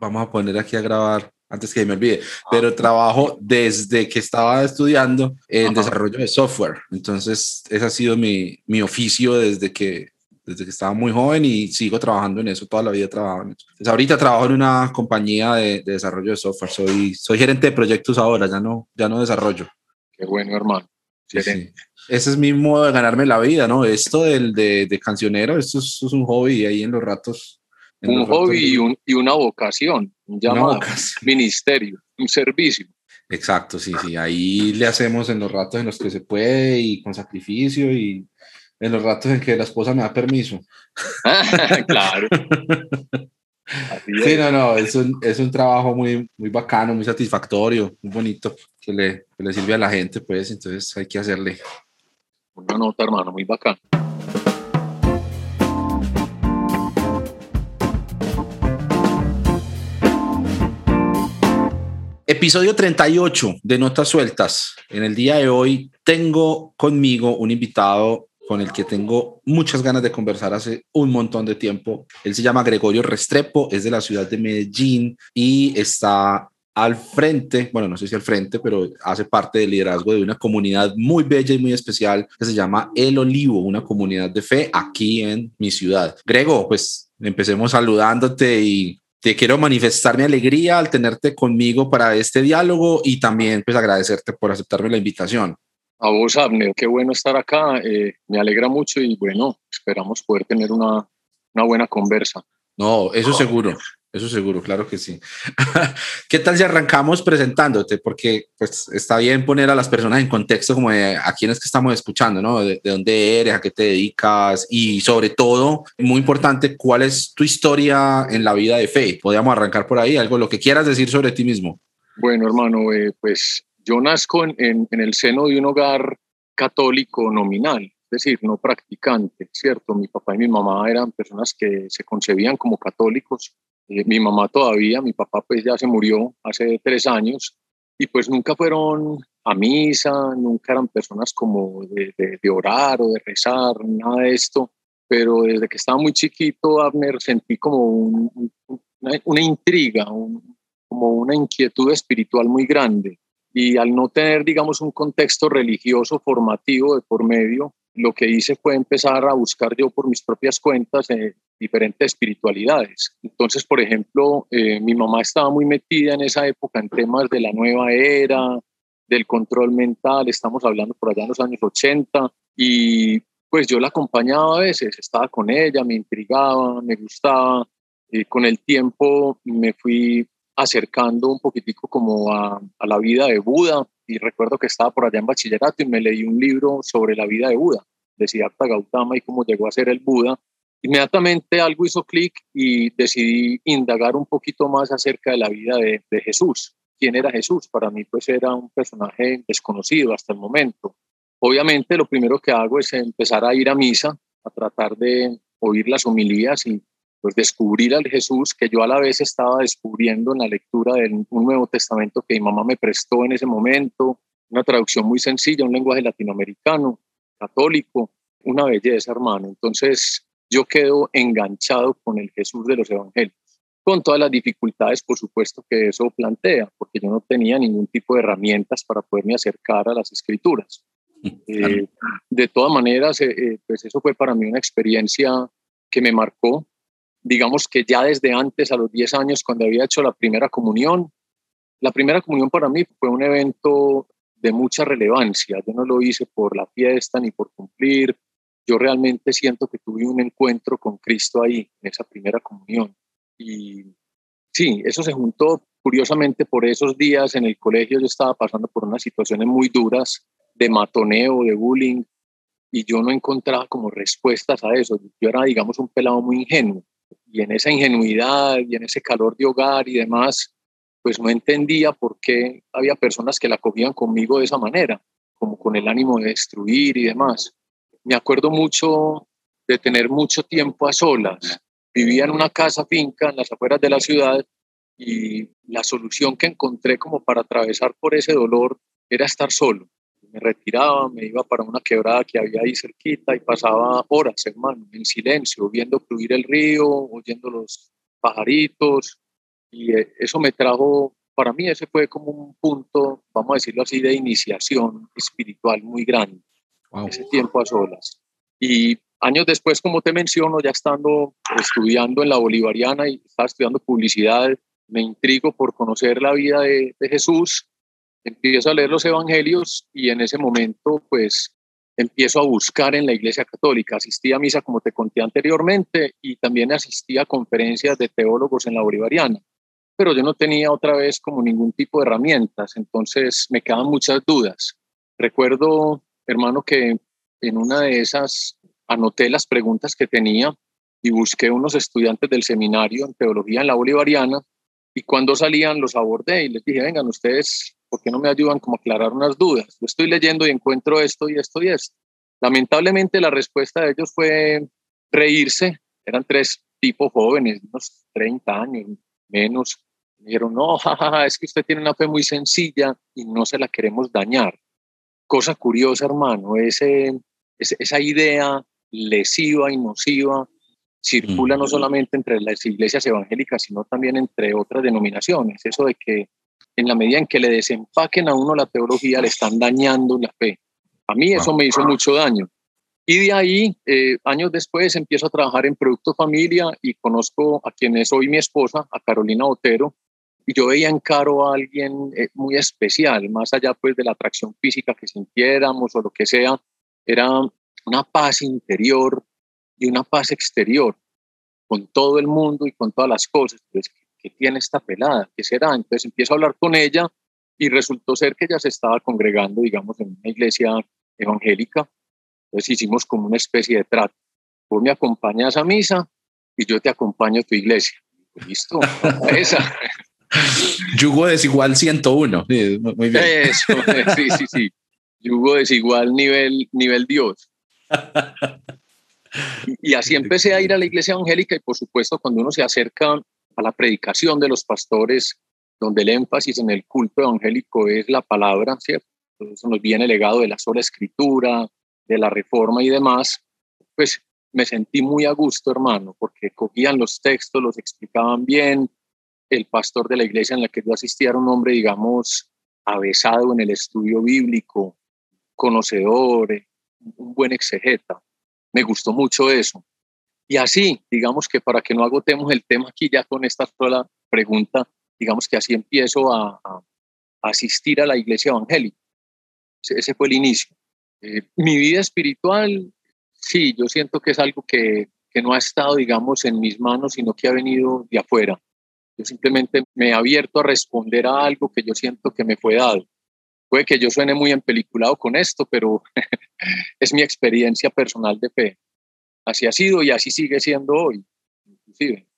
vamos a poner aquí a grabar antes que me olvide, ah. pero trabajo desde que estaba estudiando en desarrollo de software. Entonces, ese ha sido mi, mi oficio desde que, desde que estaba muy joven y sigo trabajando en eso, toda la vida he trabajado en eso. Entonces, ahorita trabajo en una compañía de, desarrollo de software, soy, soy gerente de proyectos ahora, ya no, ya no desarrollo. Qué bueno, hermano. Ese es mi modo de ganarme la vida, ¿no? Esto del, de, de cancionero, esto es, es, un hobby ahí en los ratos un hobby y, un, y, una vocación, un llamado, ministerio, un servicio. Exacto, sí, sí. Ahí le hacemos en los ratos en los que se puede y con sacrificio y en los ratos en que la esposa me da permiso. claro. sí, no, no, es un, es un trabajo muy, muy bacano, muy satisfactorio, muy bonito, que le, que le sirve a la gente, pues, entonces hay que hacerle. Una nota, hermano, muy bacano. Episodio 38 de Notas Sueltas. En el día de hoy tengo conmigo un invitado con el que tengo muchas ganas de conversar hace un montón de tiempo. Él se llama Gregorio Restrepo, es de la ciudad de Medellín y está al frente, bueno, no sé si al frente, pero hace parte del liderazgo de una comunidad muy bella y muy especial que se llama El Olivo, una comunidad de fe aquí en mi ciudad. Grego, pues empecemos saludándote y te quiero manifestar mi alegría al tenerte conmigo para este diálogo y también pues agradecerte por aceptarme la invitación. A vos, Abner, qué bueno estar acá. Eh, me alegra mucho y bueno, esperamos poder tener una, una buena conversa. No, eso seguro. Eso seguro, claro que sí. ¿Qué tal si arrancamos presentándote? Porque pues está bien poner a las personas en contexto como de a quiénes que estamos escuchando, ¿no? De, dónde eres, a qué te dedicas y sobre todo, muy importante, cuál es tu historia en la vida de fe. Podríamos arrancar por ahí, algo, lo que quieras decir sobre ti mismo. Bueno, hermano, eh, pues yo nazco en, en el seno de un hogar católico nominal, es decir, no practicante, ¿cierto? Mi papá y mi mamá eran personas que se concebían como católicos, eh, mi mamá todavía, mi papá pues ya se murió hace tres años y pues nunca fueron a misa, nunca eran personas como de, orar o de rezar, nada de esto, pero desde que estaba muy chiquito, Abner, sentí como una, intriga, como una inquietud espiritual muy grande. Y al no tener, digamos, un contexto religioso formativo de por medio, lo que hice fue empezar a buscar yo por mis propias cuentas eh, diferentes espiritualidades. Entonces, por ejemplo, eh, mi mamá estaba muy metida en esa época en temas de la nueva era, del control mental, estamos hablando por allá en los años 80, y pues yo la acompañaba a veces, estaba con ella, me intrigaba, me gustaba, y con el tiempo me fui acercando un poquitico como a, la vida de Buda, y recuerdo que estaba por allá en bachillerato y me leí un libro sobre la vida de Buda, de Siddhartha Gautama y cómo llegó a ser el Buda. Inmediatamente algo hizo clic y decidí indagar un poquito más acerca de la vida de, de Jesús. ¿Quién era Jesús? Para mí pues era un personaje desconocido hasta el momento. Obviamente lo primero que hago es empezar a ir a misa, a tratar de oír las homilías y pues descubrir al Jesús que yo a la vez estaba descubriendo en la lectura de un Nuevo Testamento que mi mamá me prestó en ese momento, una traducción muy sencilla, un lenguaje latinoamericano, católico, una belleza, hermano. Entonces yo quedo enganchado con el Jesús de los Evangelios, con todas las dificultades, por supuesto, que eso plantea, porque yo no tenía ningún tipo de herramientas para poderme acercar a las escrituras. Eh, de todas maneras, eh, eh, pues eso fue para mí una experiencia que me marcó, digamos que ya desde antes, a los 10 años, cuando había hecho la primera comunión, la primera comunión para mí fue un evento de mucha relevancia. Yo no lo hice por la fiesta ni por cumplir. Yo realmente siento que tuve un encuentro con Cristo ahí, en esa primera comunión. Y sí, eso se juntó curiosamente por esos días en el colegio. Yo estaba pasando por unas situaciones muy duras de matoneo, de bullying, y yo no encontraba como respuestas a eso. Yo era, digamos, un pelado muy ingenuo y en esa ingenuidad y en ese calor de hogar y demás, pues no entendía por qué había personas que la cogían conmigo de esa manera, como con el ánimo de destruir y demás. Me acuerdo mucho de tener mucho tiempo a solas. Vivía en una casa finca en las afueras de la ciudad y la solución que encontré como para atravesar por ese dolor era estar solo me retiraba, me iba para una quebrada que había ahí cerquita y pasaba horas, hermano, en silencio, viendo fluir el río, oyendo los pajaritos. Y eh, eso me trajo, para mí ese fue como un punto, vamos a decirlo así, de iniciación espiritual muy grande, ese tiempo a solas. Y años después, como te menciono, ya estando estudiando en la Bolivariana y estaba estudiando publicidad, me intrigo por conocer la vida de, de Jesús, empiezo a leer los evangelios y en ese momento, pues empiezo a buscar en la Iglesia Católica. Asistí a misa, como te conté anteriormente, y también asistí a conferencias de teólogos en la Bolivariana. Pero yo no tenía otra vez como ningún tipo de herramientas, entonces me quedaban muchas dudas. Recuerdo, hermano, que en una de esas anoté las preguntas que tenía y busqué unos estudiantes del seminario en teología en la Bolivariana y cuando salían los abordé y les dije, vengan ustedes ¿por qué no me ayudan como a aclarar unas dudas? Yo estoy leyendo y encuentro esto y esto y esto. Lamentablemente la respuesta de ellos fue reírse. Eran tres tipos jóvenes, unos 30 años menos. Me dijeron, no, jajaja, es que usted tiene una fe muy sencilla y no se la queremos dañar. Cosa curiosa, hermano, ese, esa idea lesiva y nociva circula no solamente entre las iglesias evangélicas, sino también entre otras denominaciones. Eso de que en la medida en que le desempaquen a uno la teología, le están dañando la fe. A mí eso me hizo mucho daño. Y de ahí, eh, años después, empiezo a trabajar en Producto Familia y conozco a quien es hoy mi esposa, a Carolina Otero. Y yo veía en Caro a alguien eh, muy especial, más allá pues de la atracción física que sintiéramos o lo que sea, era una paz interior y una paz exterior con todo el mundo y con todas las cosas. Tiene esta pelada? ¿Qué será? Entonces empiezo a hablar con ella y resultó ser que ella se estaba congregando, digamos, en una iglesia evangélica. Entonces hicimos como una especie de trato. Vos me acompañas a misa y yo te acompaño a tu iglesia. Listo, esa. Yugo desigual 101. muy bien. Eso, sí, sí, sí. Yugo desigual nivel, nivel Dios. Y así empecé a ir a la iglesia evangélica y por supuesto cuando uno se acerca a la predicación de los pastores, donde el énfasis en el culto evangélico es la palabra, ¿cierto? Eso nos viene legado de la sola escritura, de la reforma y demás, pues me sentí muy a gusto, hermano, porque cogían los textos, los explicaban bien. El pastor de la iglesia en la que yo asistía era un hombre, digamos, avesado en el estudio bíblico, conocedor, un buen exegeta. Me gustó mucho eso. Y así, digamos que para que no agotemos el tema aquí ya con esta sola pregunta, digamos que así empiezo a, asistir a la iglesia evangélica. Ese, fue el inicio. Eh, mi vida espiritual, sí, yo siento que es algo que, que no ha estado, digamos, en mis manos, sino que ha venido de afuera. Yo simplemente me he abierto a responder a algo que yo siento que me fue dado. Puede que yo suene muy empeliculado con esto, pero es mi experiencia personal de fe. Así ha sido y así sigue siendo hoy, inclusive.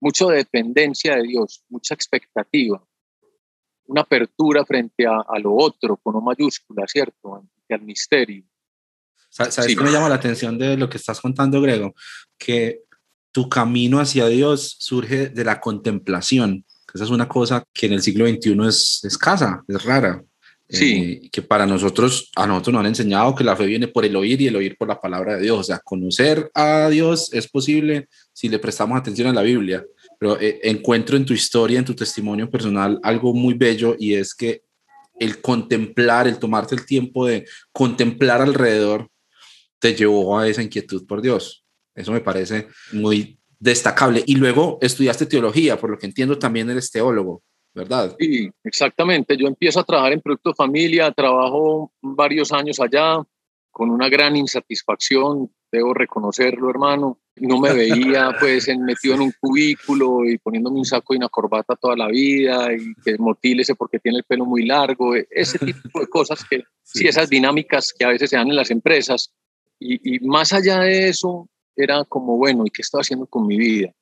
Mucho de dependencia de Dios, mucha expectativa, una apertura frente a, lo otro, con una mayúscula, ¿cierto? Al misterio. ¿Sabes qué me llama la atención de lo que estás contando, Grego? Que tu camino hacia Dios surge de la contemplación. Esa es una cosa que en el siglo XXI es escasa, es rara. Sí. Eh, que para nosotros, a nosotros nos han enseñado que la fe viene por el oír y el oír por la palabra de Dios. O sea, conocer a Dios es posible si le prestamos atención a la Biblia. Pero eh, encuentro en tu historia, en tu testimonio personal, algo muy bello y es que el contemplar, el tomarte el tiempo de contemplar alrededor, te llevó a esa inquietud por Dios. Eso me parece muy destacable. Y luego estudiaste teología, por lo que entiendo también eres teólogo. ¿Verdad? Sí, exactamente. Yo empiezo a trabajar en Producto Familia, trabajo varios años allá con una gran insatisfacción, debo reconocerlo, hermano. No me veía pues metido en un cubículo y poniéndome un saco y una corbata toda la vida y que motílese porque tiene el pelo muy largo, e, ese tipo de cosas que, sí, esas dinámicas que a veces se dan en las empresas. Y, y más allá de eso, era como, bueno, ¿y qué estoy haciendo con mi vida?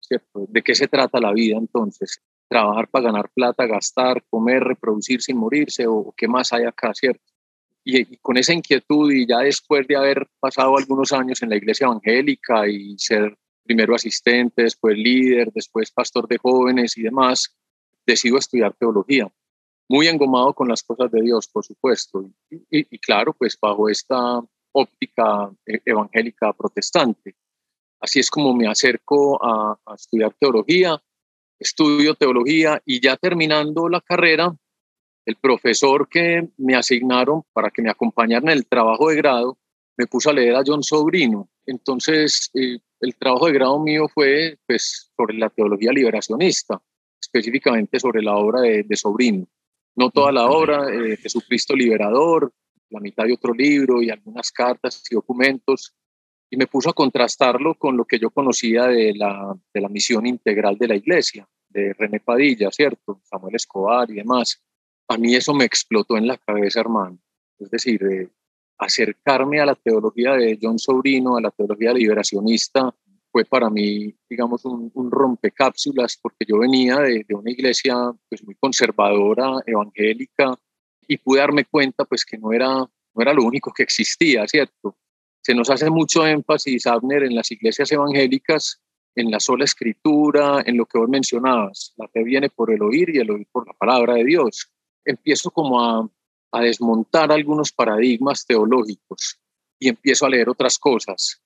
¿Cierto? ¿De qué se trata la vida entonces? Trabajar para ganar plata, gastar, comer, reproducir sin morirse o qué más hay acá, ¿cierto? Y, con esa inquietud y ya después de haber pasado algunos años en la iglesia evangélica y ser primero asistente, después líder, después pastor de jóvenes y demás, decido estudiar teología. Muy engomado con las cosas de Dios, por supuesto. Y, claro, pues bajo esta óptica eh, evangélica protestante. Así es como me acerco a estudiar teología estudio teología y ya terminando la carrera, el profesor que me asignaron para que me acompañara en el trabajo de grado me puso a leer a John Sobrino. Entonces, eh, el trabajo de grado mío fue pues, sobre la teología liberacionista, específicamente sobre la obra de, Sobrino. No toda la obra, eh, Jesucristo Liberador, la mitad de otro libro y algunas cartas y documentos, y me puso a contrastarlo con lo que yo conocía de la, de la misión integral de la iglesia, de René Padilla, ¿cierto? Samuel Escobar y demás. A mí eso me explotó en la cabeza, hermano. Es decir, eh, acercarme a la teología de John Sobrino, a la teología liberacionista, fue para mí, digamos, un, un rompecápsulas, porque yo venía de, de, una iglesia pues, muy conservadora, evangélica, y pude darme cuenta pues, que no era, no era lo único que existía, ¿cierto? Se nos hace mucho énfasis, Abner, en las iglesias evangélicas, en la sola escritura, en lo que vos mencionabas. La fe viene por el oír y el oír por la palabra de Dios. Empiezo como a, a desmontar algunos paradigmas teológicos y empiezo a leer otras cosas.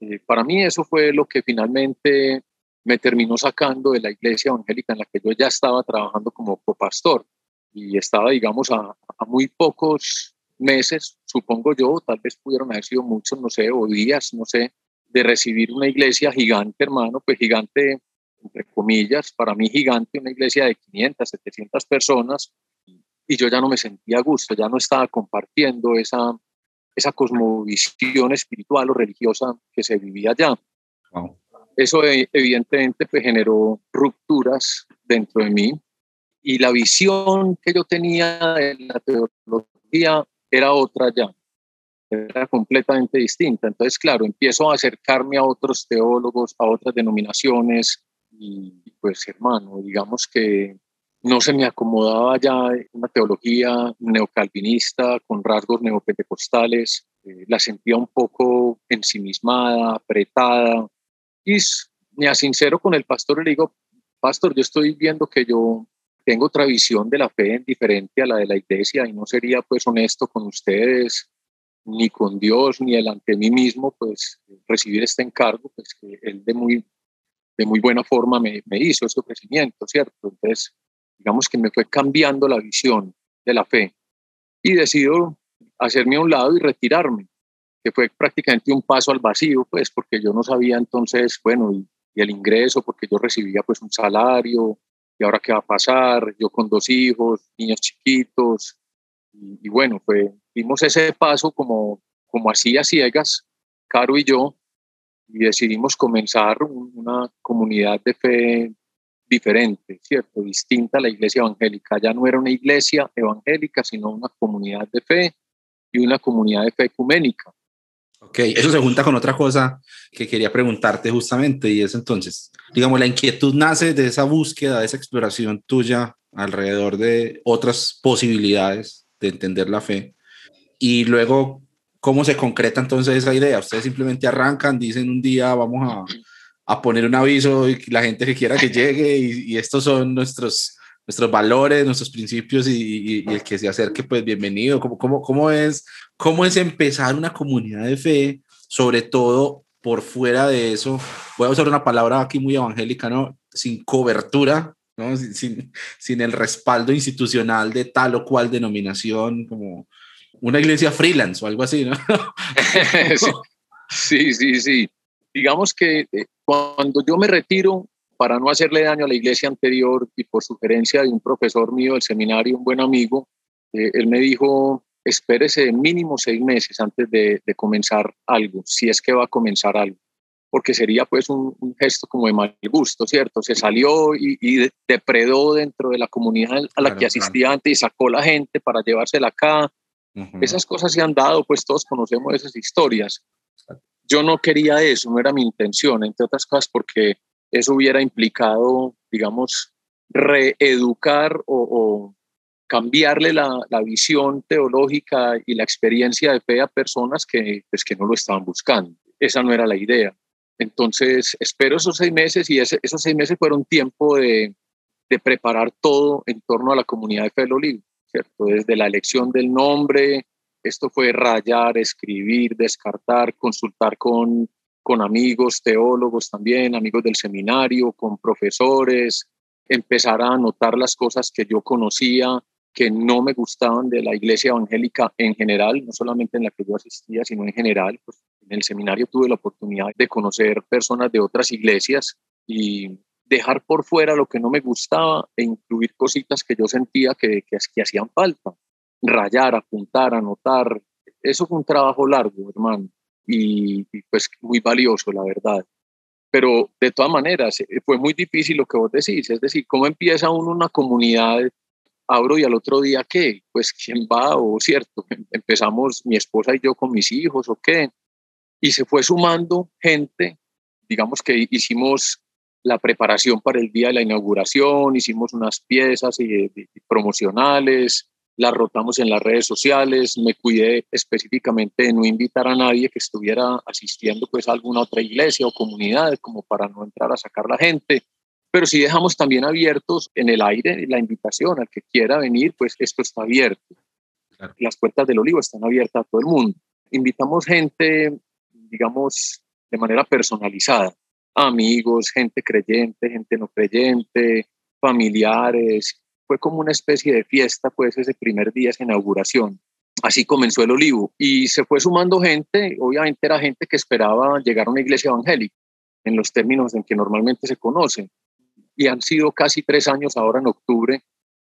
Eh, para mí eso fue lo que finalmente me terminó sacando de la iglesia evangélica en la que yo ya estaba trabajando como copastor y estaba, digamos, a, a muy pocos meses, supongo yo, tal vez pudieron haber sido muchos, no sé, o días, no sé, de recibir una iglesia gigante, hermano, pues gigante, entre comillas, para mí gigante, una iglesia de 500, 700 personas, y yo ya no me sentía a gusto, ya no estaba compartiendo esa, esa cosmovisión espiritual o religiosa que se vivía allá. Eso eh, evidentemente pues, generó rupturas dentro de mí y la visión que yo tenía de la teología era otra ya, era completamente distinta. Entonces, claro, empiezo a acercarme a otros teólogos, a otras denominaciones y pues hermano, digamos que no se me acomodaba ya una teología neocalvinista con rasgos neopentecostales, eh, la sentía un poco ensimismada, apretada, y me sincero con el pastor y le digo, pastor, yo estoy viendo que yo tengo otra visión de la fe diferente a la de la iglesia y no sería pues honesto con ustedes, ni con Dios, ni delante de mí mismo, pues recibir este encargo, pues que él de muy, de muy buena forma me, me hizo ese ofrecimiento, ¿cierto? Entonces, digamos que me fue cambiando la visión de la fe y decido hacerme a un lado y retirarme, que fue prácticamente un paso al vacío, pues porque yo no sabía entonces, bueno, y, el ingreso, porque yo recibía pues un salario, y ahora qué va a pasar, yo con dos hijos, niños chiquitos, y, bueno, pues dimos ese paso como, como así a ciegas, Caro y yo, y decidimos comenzar una comunidad de fe diferente, ¿cierto? Distinta a la iglesia evangélica. Ya no era una iglesia evangélica, sino una comunidad de fe y una comunidad de fe ecuménica. Ok, eso se junta con otra cosa que quería preguntarte justamente y es entonces, digamos, la inquietud nace de esa búsqueda, de esa exploración tuya alrededor de otras posibilidades de entender la fe y luego, ¿cómo se concreta entonces esa idea? Ustedes simplemente arrancan, dicen un día vamos a a poner un aviso y la gente que quiera que llegue y, estos son nuestros, nuestros valores, nuestros principios y, el que se acerque, pues bienvenido. ¿Cómo, cómo, cómo, es, ¿Cómo es empezar una comunidad de fe, sobre todo por fuera de eso? Voy a usar una palabra aquí muy evangélica, ¿no? Sin cobertura, ¿no? Sin, sin, el respaldo institucional de tal o cual denominación, como una iglesia freelance o algo así, ¿no? sí, sí, sí digamos que eh, cuando yo me retiro, para no hacerle daño a la iglesia anterior y por sugerencia de un profesor mío del seminario, un buen amigo, eh, él me dijo, espérese mínimo seis meses antes de, comenzar algo, si es que va a comenzar algo, porque sería pues un, gesto como de mal gusto, ¿cierto? Se salió y, depredó dentro de la comunidad a la que asistía antes y sacó la gente para llevársela acá. Esas cosas se han dado, pues todos conocemos esas historias yo no quería eso, no era mi intención, entre otras cosas porque eso hubiera implicado, digamos, reeducar o, cambiarle la, visión teológica y la experiencia de fe a personas que, pues, que no lo estaban buscando. Esa no era la idea. Entonces, espero esos seis meses y esos seis meses fueron tiempo de, preparar todo en torno a la comunidad de Fe del ¿cierto? Desde la elección del nombre, esto fue rayar, escribir, descartar, consultar con, con amigos, teólogos también, amigos del seminario, con profesores, empezar a anotar las cosas que yo conocía, que no me gustaban de la iglesia evangélica en general, no solamente en la que yo asistía, sino en general. Pues en el seminario tuve la oportunidad de conocer personas de otras iglesias y dejar por fuera lo que no me gustaba e incluir cositas que yo sentía que, que, hacían falta. Rayar, apuntar, anotar. Eso fue un trabajo largo, hermano, y, pues muy valioso, la verdad. Pero de todas maneras, eh, fue muy difícil lo que vos decís, es decir, ¿cómo empieza uno una comunidad? Abro y al otro día, ¿qué? Pues, ¿quién va? O cierto, em, empezamos mi esposa y yo con mis hijos, ¿o qué? Y se fue sumando gente, digamos que hicimos la preparación para el día de la inauguración, hicimos unas piezas y, promocionales, las rotamos en las redes sociales, me cuidé específicamente de no invitar a nadie que estuviera asistiendo pues a alguna otra iglesia o comunidad como para no entrar a sacar la gente, pero sí dejamos también abiertos en el aire la invitación al que quiera venir, pues esto está abierto. Las puertas del olivo están abiertas a todo el mundo. Invitamos gente, digamos, de manera personalizada amigos, gente creyente, gente no creyente, familiares. Fue como una especie de fiesta, pues, ese primer día, esa inauguración. Así comenzó el olivo y se fue sumando gente, obviamente era gente que esperaba llegar a una iglesia evangélica, en los términos en que normalmente se conocen. Y han sido casi tres años ahora en octubre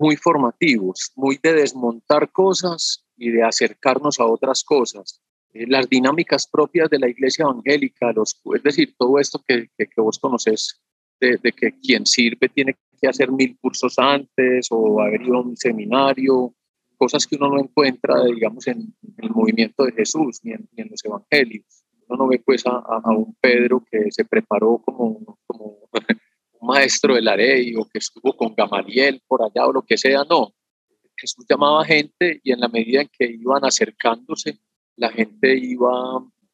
muy formativos, muy de desmontar cosas y de acercarnos a otras cosas. Eh, las dinámicas propias de la iglesia evangélica, los, es decir, todo esto que, que, vos conoces, de, que quien sirve tiene que hacer mil cursos antes o haber ido a un seminario, cosas que uno no encuentra, digamos, en, el movimiento de Jesús ni en, los evangelios. Uno no ve pues a, un Pedro que se preparó como, como un maestro de la ley o que estuvo con Gamaliel por allá o lo que sea, no. Jesús llamaba gente y en la medida en que iban acercándose, la gente iba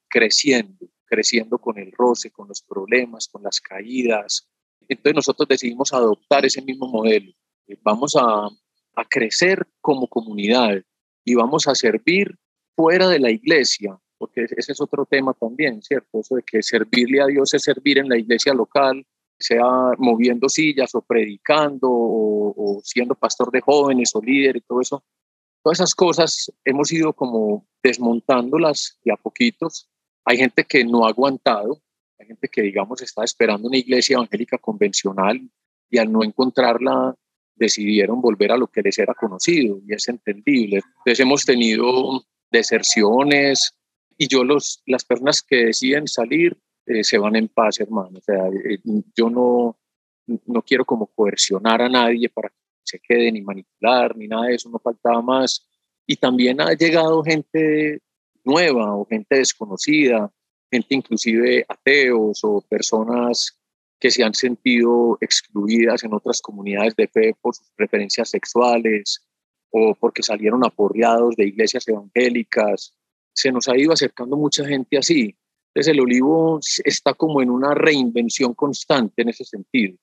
creciendo, creciendo con el roce, con los problemas, con las caídas. Entonces nosotros decidimos adoptar ese mismo modelo. Vamos a, a crecer como comunidad y vamos a servir fuera de la iglesia, porque ese es otro tema también, ¿cierto? Eso de que servirle a Dios es servir en la iglesia local, sea moviendo sillas o predicando o, o siendo pastor de jóvenes o líder y todo eso, Todas esas cosas hemos ido como desmontándolas de a poquitos. Hay gente que no ha aguantado, hay gente que, digamos, está esperando una iglesia evangélica convencional y al no encontrarla decidieron volver a lo que les era conocido y es entendible. Entonces hemos tenido deserciones y yo los, las personas que deciden salir eh, se van en paz, hermano. O sea, eh, yo no, no quiero como coercionar a nadie para se quede, ni manipular, ni nada de eso, no faltaba más. Y también ha llegado gente nueva o gente desconocida, gente inclusive ateos o personas que se han sentido excluidas en otras comunidades de fe por sus preferencias sexuales o porque salieron aporreados de iglesias evangélicas. Se nos ha ido acercando mucha gente así. Entonces el olivo está como en una reinvención constante en ese sentido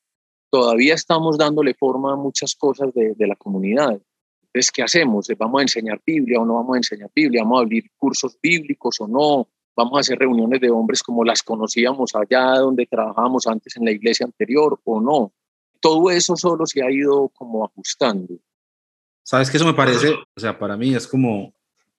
todavía estamos dándole forma a muchas cosas de, la comunidad. Entonces, ¿qué hacemos? ¿Vamos a enseñar Biblia o no vamos a enseñar Biblia? ¿Vamos a abrir cursos bíblicos o no? ¿Vamos a hacer reuniones de hombres como las conocíamos allá donde trabajábamos antes en la iglesia anterior o no? Todo eso solo se ha ido como ajustando. ¿Sabes qué eso me parece? O sea, para mí es como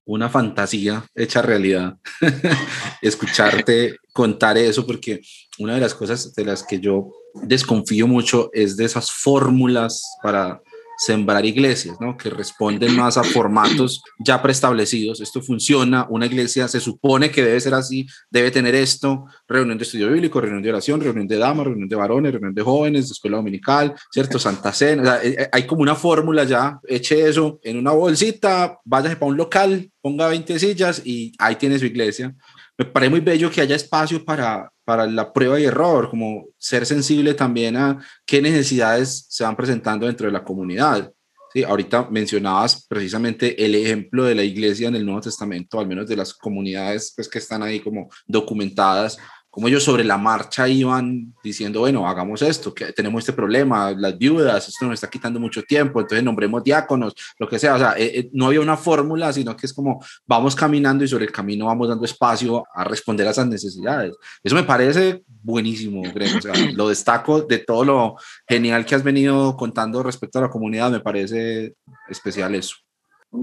una fantasía hecha realidad escucharte contar eso, porque una de las cosas de las que yo desconfío mucho es de esas fórmulas para sembrar iglesias, ¿no? Que responden más a formatos ya preestablecidos. Esto funciona, una iglesia se supone que debe ser así, debe tener esto, reunión de estudio bíblico, reunión de oración, reunión de damas, reunión de varones, reunión de jóvenes, escuela dominical, ¿cierto? Santa Cena, eh, eh, hay como una fórmula ya, eche eso en una bolsita, váyase para un local, ponga 20 sillas y ahí tiene su iglesia. Me parece muy bello que haya espacio para para la prueba y error, como ser sensible también a qué necesidades se van presentando dentro de la comunidad. Sí, ahorita mencionabas precisamente el ejemplo de la iglesia en el Nuevo Testamento, al menos de las comunidades pues, que están ahí como documentadas, como ellos sobre la marcha iban diciendo, bueno, hagamos esto, que tenemos este problema, las viudas, esto nos está quitando mucho tiempo, entonces nombremos diáconos, lo que sea, o sea, eh, eh, no había una fórmula, sino que es como vamos caminando y sobre el camino vamos dando espacio a responder a esas necesidades. Eso me parece buenísimo, Greg, o sea, lo destaco de todo lo genial que has venido contando respecto a la comunidad, me parece especial eso.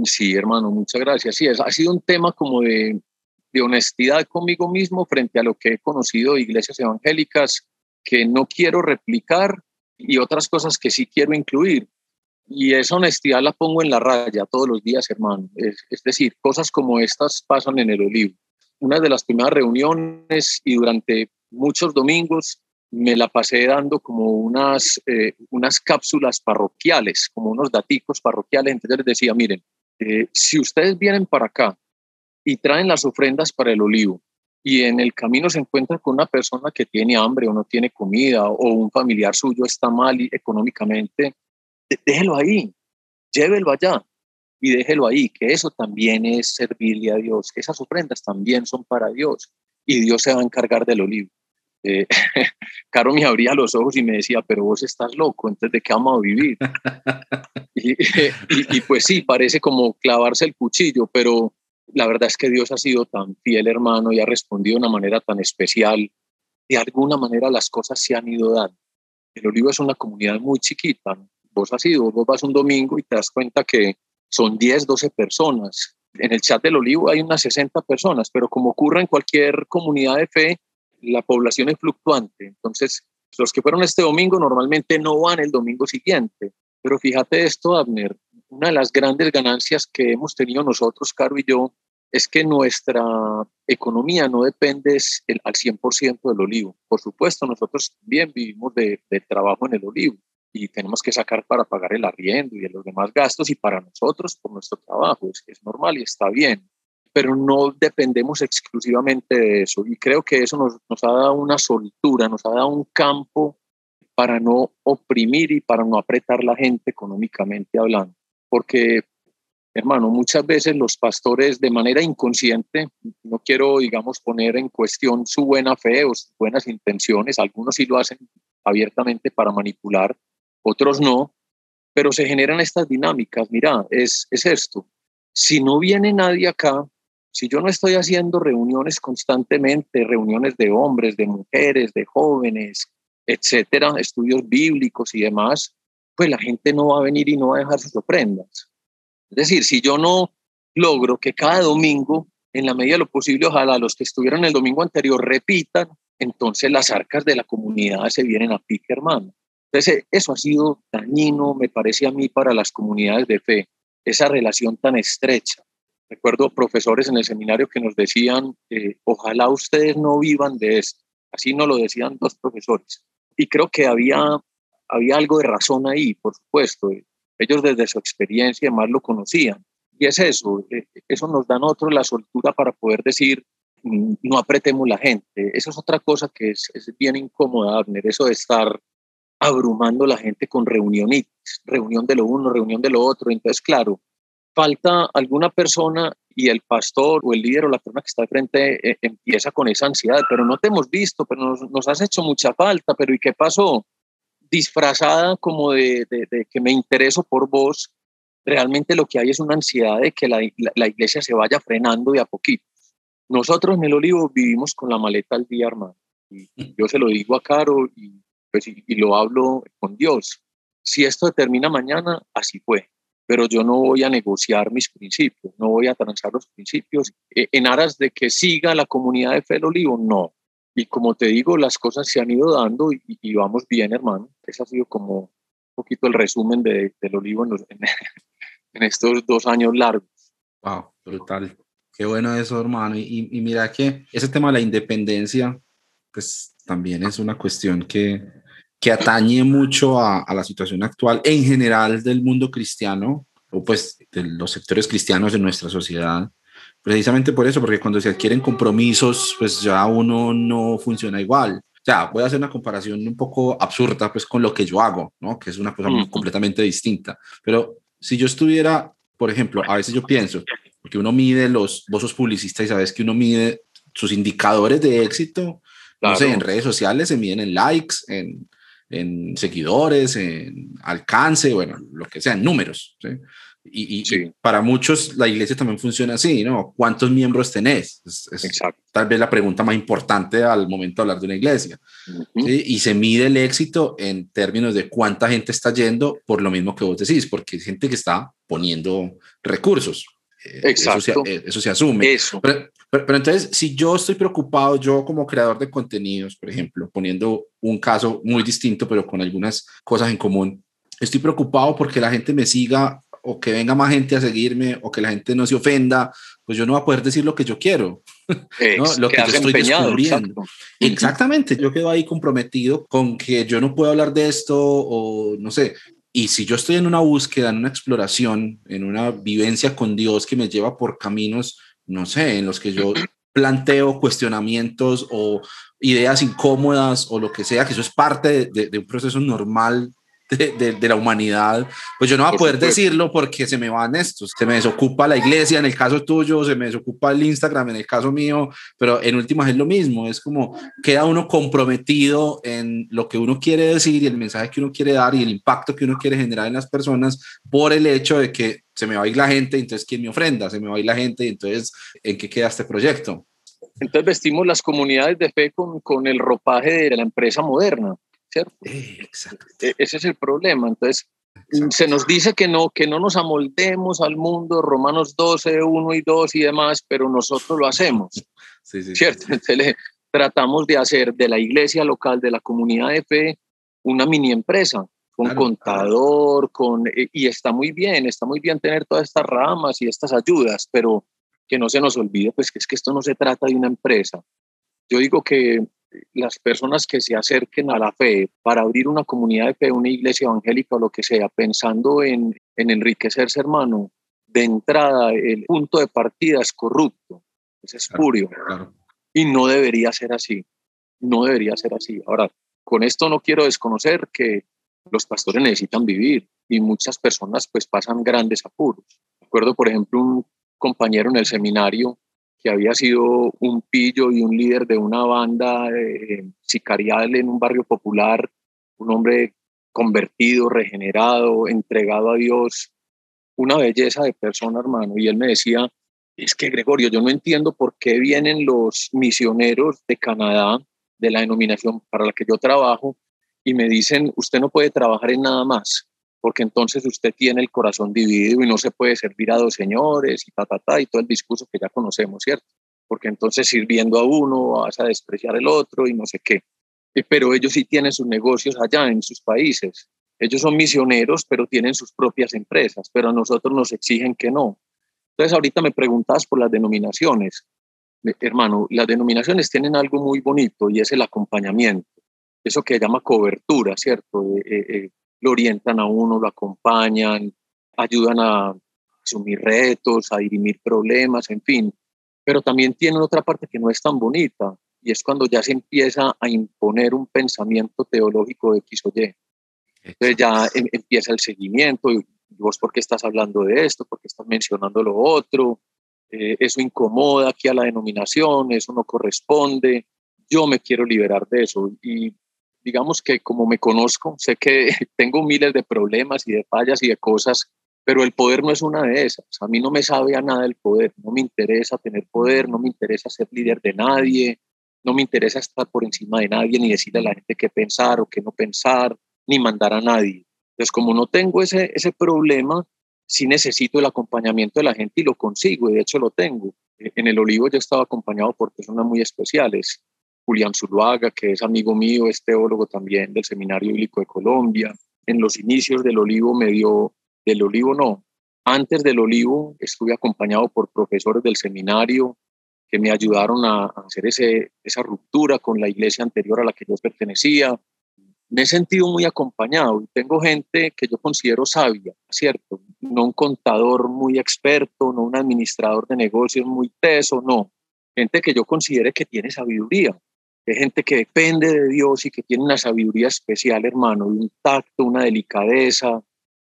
Sí, hermano, muchas gracias. Sí, ha sido un tema como de de honestidad conmigo mismo frente a lo que he conocido de iglesias evangélicas que no quiero replicar y otras cosas que sí quiero incluir. Y esa honestidad la pongo en la raya todos los días, hermano. Es, decir, cosas como estas pasan en el olivo. Una de las primeras reuniones y durante muchos domingos me la pasé dando como unas, eh, unas cápsulas parroquiales, como unos daticos parroquiales. Entonces les decía, miren, eh, si ustedes vienen para acá y traen las ofrendas para el olivo. Y en el camino se encuentran con una persona que tiene hambre o no tiene comida o un familiar suyo está mal económicamente, déjelo ahí, llévelo allá y déjelo ahí, que eso también es servirle a Dios, que esas ofrendas también son para Dios y Dios se va a encargar del olivo. Eh, Caro me abría los ojos y me decía, pero vos estás loco, entonces ¿de qué vamos a vivir? y, y, pues sí, parece como clavarse el cuchillo, pero la verdad es que Dios ha sido tan fiel, hermano, y ha respondido de una manera tan especial. De alguna manera las cosas se han ido dando. El Olivo es una comunidad muy chiquita. Vos has ido, vos vas un domingo y te das cuenta que son 10, 12 personas. En el chat del Olivo hay unas 60 personas, pero como ocurre en cualquier comunidad de fe, la población es fluctuante. Entonces, los que fueron este domingo normalmente no van el domingo siguiente. Pero fíjate esto, Abner, una de las grandes ganancias que hemos tenido nosotros, Caro y yo, es que nuestra economía no depende al 100% del olivo. Por supuesto, nosotros también vivimos de, trabajo en el olivo y tenemos que sacar para pagar el arriendo y los demás gastos y para nosotros por nuestro trabajo. Es, es normal y está bien, pero no dependemos exclusivamente de eso. Y creo que eso nos, nos ha dado una soltura, nos ha dado un campo para no oprimir y para no apretar la gente económicamente hablando. Porque hermano, muchas veces los pastores de manera inconsciente, no quiero, digamos, poner en cuestión su buena fe o sus buenas intenciones, algunos sí lo hacen abiertamente para manipular, otros no, pero se generan estas dinámicas. Mira, es, es esto, si no viene nadie acá, si yo no estoy haciendo reuniones constantemente, reuniones de hombres, de mujeres, de jóvenes, etcétera, estudios bíblicos y demás, pues la gente no va a venir y no va a dejar sus ofrendas. Es decir, si yo no logro que cada domingo, en la medida de lo posible, ojalá los que estuvieron el domingo anterior repitan, entonces las arcas de la comunidad se vienen a pique, hermano. Entonces, eso ha sido dañino, me parece a mí, para las comunidades de fe, esa relación tan estrecha. Recuerdo profesores en el seminario que nos decían, eh, ojalá ustedes no vivan de esto. Así nos lo decían dos profesores. Y creo que había, había algo de razón ahí, por supuesto. Ellos desde su experiencia más lo conocían. Y es eso, eh, eso nos da a nosotros la soltura para poder decir, mm, no apretemos la gente. Eso es otra cosa que es, bien incómoda, Abner, eso de estar abrumando la gente con reuniones, reunión de lo uno, reunión de lo otro. Entonces, claro, falta alguna persona y el pastor o el líder o la persona que está de frente eh, empieza con esa ansiedad, pero no te hemos visto, pero nos, nos has hecho mucha falta, pero ¿y qué pasó? Disfrazada como de, que me intereso por vos, realmente lo que hay es una ansiedad de que la, iglesia se vaya frenando de a poquito. Nosotros en el Olivo vivimos con la maleta al día, hermano. Y yo se lo digo a Caro y, pues, y, lo hablo con Dios. Si esto termina mañana, así fue. Pero yo no voy a negociar mis principios, no voy a transar los principios eh, en aras de que siga la comunidad de fe del Olivo. No, y como te digo, las cosas se han ido dando y, vamos bien, hermano. Ese ha sido como un poquito el resumen de, del olivo en, en, estos dos años largos. Wow, brutal. Qué bueno eso, hermano. Y, y, mira que ese tema de la independencia, pues también es una cuestión que, que atañe mucho a, a la situación actual en general del mundo cristiano, o pues de los sectores cristianos de nuestra sociedad Precisamente por eso, porque cuando se adquieren compromisos, pues ya uno no funciona igual. O sea, voy a hacer una comparación un poco absurda, pues con lo que yo hago, ¿no? Que es una cosa completamente distinta. Pero si yo estuviera, por ejemplo, a veces yo pienso, porque uno mide los, vos sos publicista y sabes que uno mide sus indicadores de éxito No sé, en redes sociales se miden en likes, en, en seguidores, en alcance, bueno, lo que sea, en números. ¿sí? Y, para muchos la iglesia también funciona así, ¿no? ¿Cuántos miembros tenés? Es, tal vez la pregunta más importante al momento de hablar de una iglesia. Y se mide el éxito en términos de cuánta gente está yendo por lo mismo que vos decís, porque hay gente que está poniendo recursos. Eh, Exacto. Eh, eso se, asume. Eso. Pero, pero, entonces, si yo estoy preocupado, yo como creador de contenidos, por ejemplo, poniendo un caso muy distinto, pero con algunas cosas en común, estoy preocupado porque la gente me siga o que venga más gente a seguirme o que la gente no se ofenda, pues yo no voy a poder decir lo que yo quiero, lo que, yo estoy descubriendo. Exactamente, yo quedo ahí comprometido con que yo no puedo hablar de esto o no sé. Y si yo estoy en una búsqueda, en una exploración, en una vivencia con Dios que me lleva por caminos, no sé, en los que yo planteo cuestionamientos o ideas incómodas o lo que sea, que eso es parte de, de un proceso normal de, la humanidad, pues yo no voy a poder decirlo porque se me van estos, se me desocupa la iglesia en el caso tuyo, se me desocupa el Instagram en el caso mío, pero en últimas es lo mismo, es como queda uno comprometido en lo que uno quiere decir y el mensaje que uno quiere dar y el impacto que uno quiere generar en las personas por el hecho de que se me va a ir la gente, entonces ¿quién me ofrenda? Se me va a ir la gente, entonces ¿en qué queda este proyecto? Entonces vestimos las comunidades de fe con, con el ropaje de la empresa moderna. ¿Cierto? Exacto. E, ese es el problema. Entonces, se nos dice que no, que no nos amoldemos al mundo, Romanos 12, 1 y 2 y demás, pero nosotros lo hacemos, sí, sí, ¿cierto? Entonces, tratamos de hacer de la iglesia local, de la comunidad de fe, una mini empresa, con contador, con, eh, y está muy bien, está muy bien tener todas estas ramas y estas ayudas, pero que no se nos olvide, pues que es que esto no se trata de una empresa. Yo digo que las personas que se acerquen a la fe para abrir una comunidad de fe, una iglesia evangélica o lo que sea, pensando en, enriquecerse, hermano, de entrada el punto de partida es corrupto, es espurio. Y no debería ser así, no debería ser así. Ahora, con esto no quiero desconocer que los pastores necesitan vivir y muchas personas pues pasan grandes apuros. Recuerdo, por ejemplo, un compañero en el seminario que había sido un pillo y un líder de una banda eh, sicarial en un barrio popular, un hombre convertido, regenerado, entregado a Dios, una belleza de persona, hermano. Y él me decía, es que Gregorio, yo no entiendo por qué vienen los misioneros de Canadá, de la denominación para la que yo trabajo, y me dicen, usted no puede trabajar en nada más porque entonces usted tiene el corazón dividido y no se puede servir a dos señores y ta, ta, ta, y todo el discurso que ya conocemos, ¿cierto? Porque entonces sirviendo a uno vas a despreciar el otro y no sé qué. Pero ellos sí tienen sus negocios allá en sus países. Ellos son misioneros, pero tienen sus propias empresas, pero a nosotros nos exigen que no. Entonces ahorita me preguntas por las denominaciones. Hermano, las denominaciones tienen algo muy bonito y es el acompañamiento. Eso que llama cobertura, ¿cierto? Eh, eh, eh, lo orientan a uno, lo acompañan, ayudan a asumir retos, a dirimir problemas, en fin. Pero también tienen otra parte que no es tan bonita y es cuando ya se empieza a imponer un pensamiento teológico de X o Y. Entonces ya em, empieza el seguimiento, y vos por qué estás hablando de esto, por qué estás mencionando lo otro, eh, eso incomoda aquí a la denominación, eso no corresponde, yo me quiero liberar de eso. Y digamos que como me conozco, sé que tengo miles de problemas y de fallas y de cosas, pero el poder no es una de esas. A mí no me sabe a nada el poder, no me interesa tener poder, no me interesa ser líder de nadie, no me interesa estar por encima de nadie ni decirle a la gente qué pensar o qué no pensar, ni mandar a nadie. Entonces, como no tengo ese, ese problema, sí necesito el acompañamiento de la gente y lo consigo, y de hecho lo tengo. En el Olivo yo estaba acompañado por personas muy especiales. Julián Zuluaga, que es amigo mío, es teólogo también del Seminario Bíblico de Colombia. En los inicios del Olivo me dio, del Olivo no, antes del Olivo estuve acompañado por profesores del seminario que me ayudaron a, hacer esa ruptura con la iglesia anterior a la que yo pertenecía. Me he sentido muy acompañado y tengo gente que yo considero sabia, ¿cierto? No un contador muy experto, no un administrador de negocios muy teso, no. Gente que yo considere que tiene sabiduría, de gente que depende de Dios y que tiene una sabiduría especial, hermano, un tacto, una delicadeza,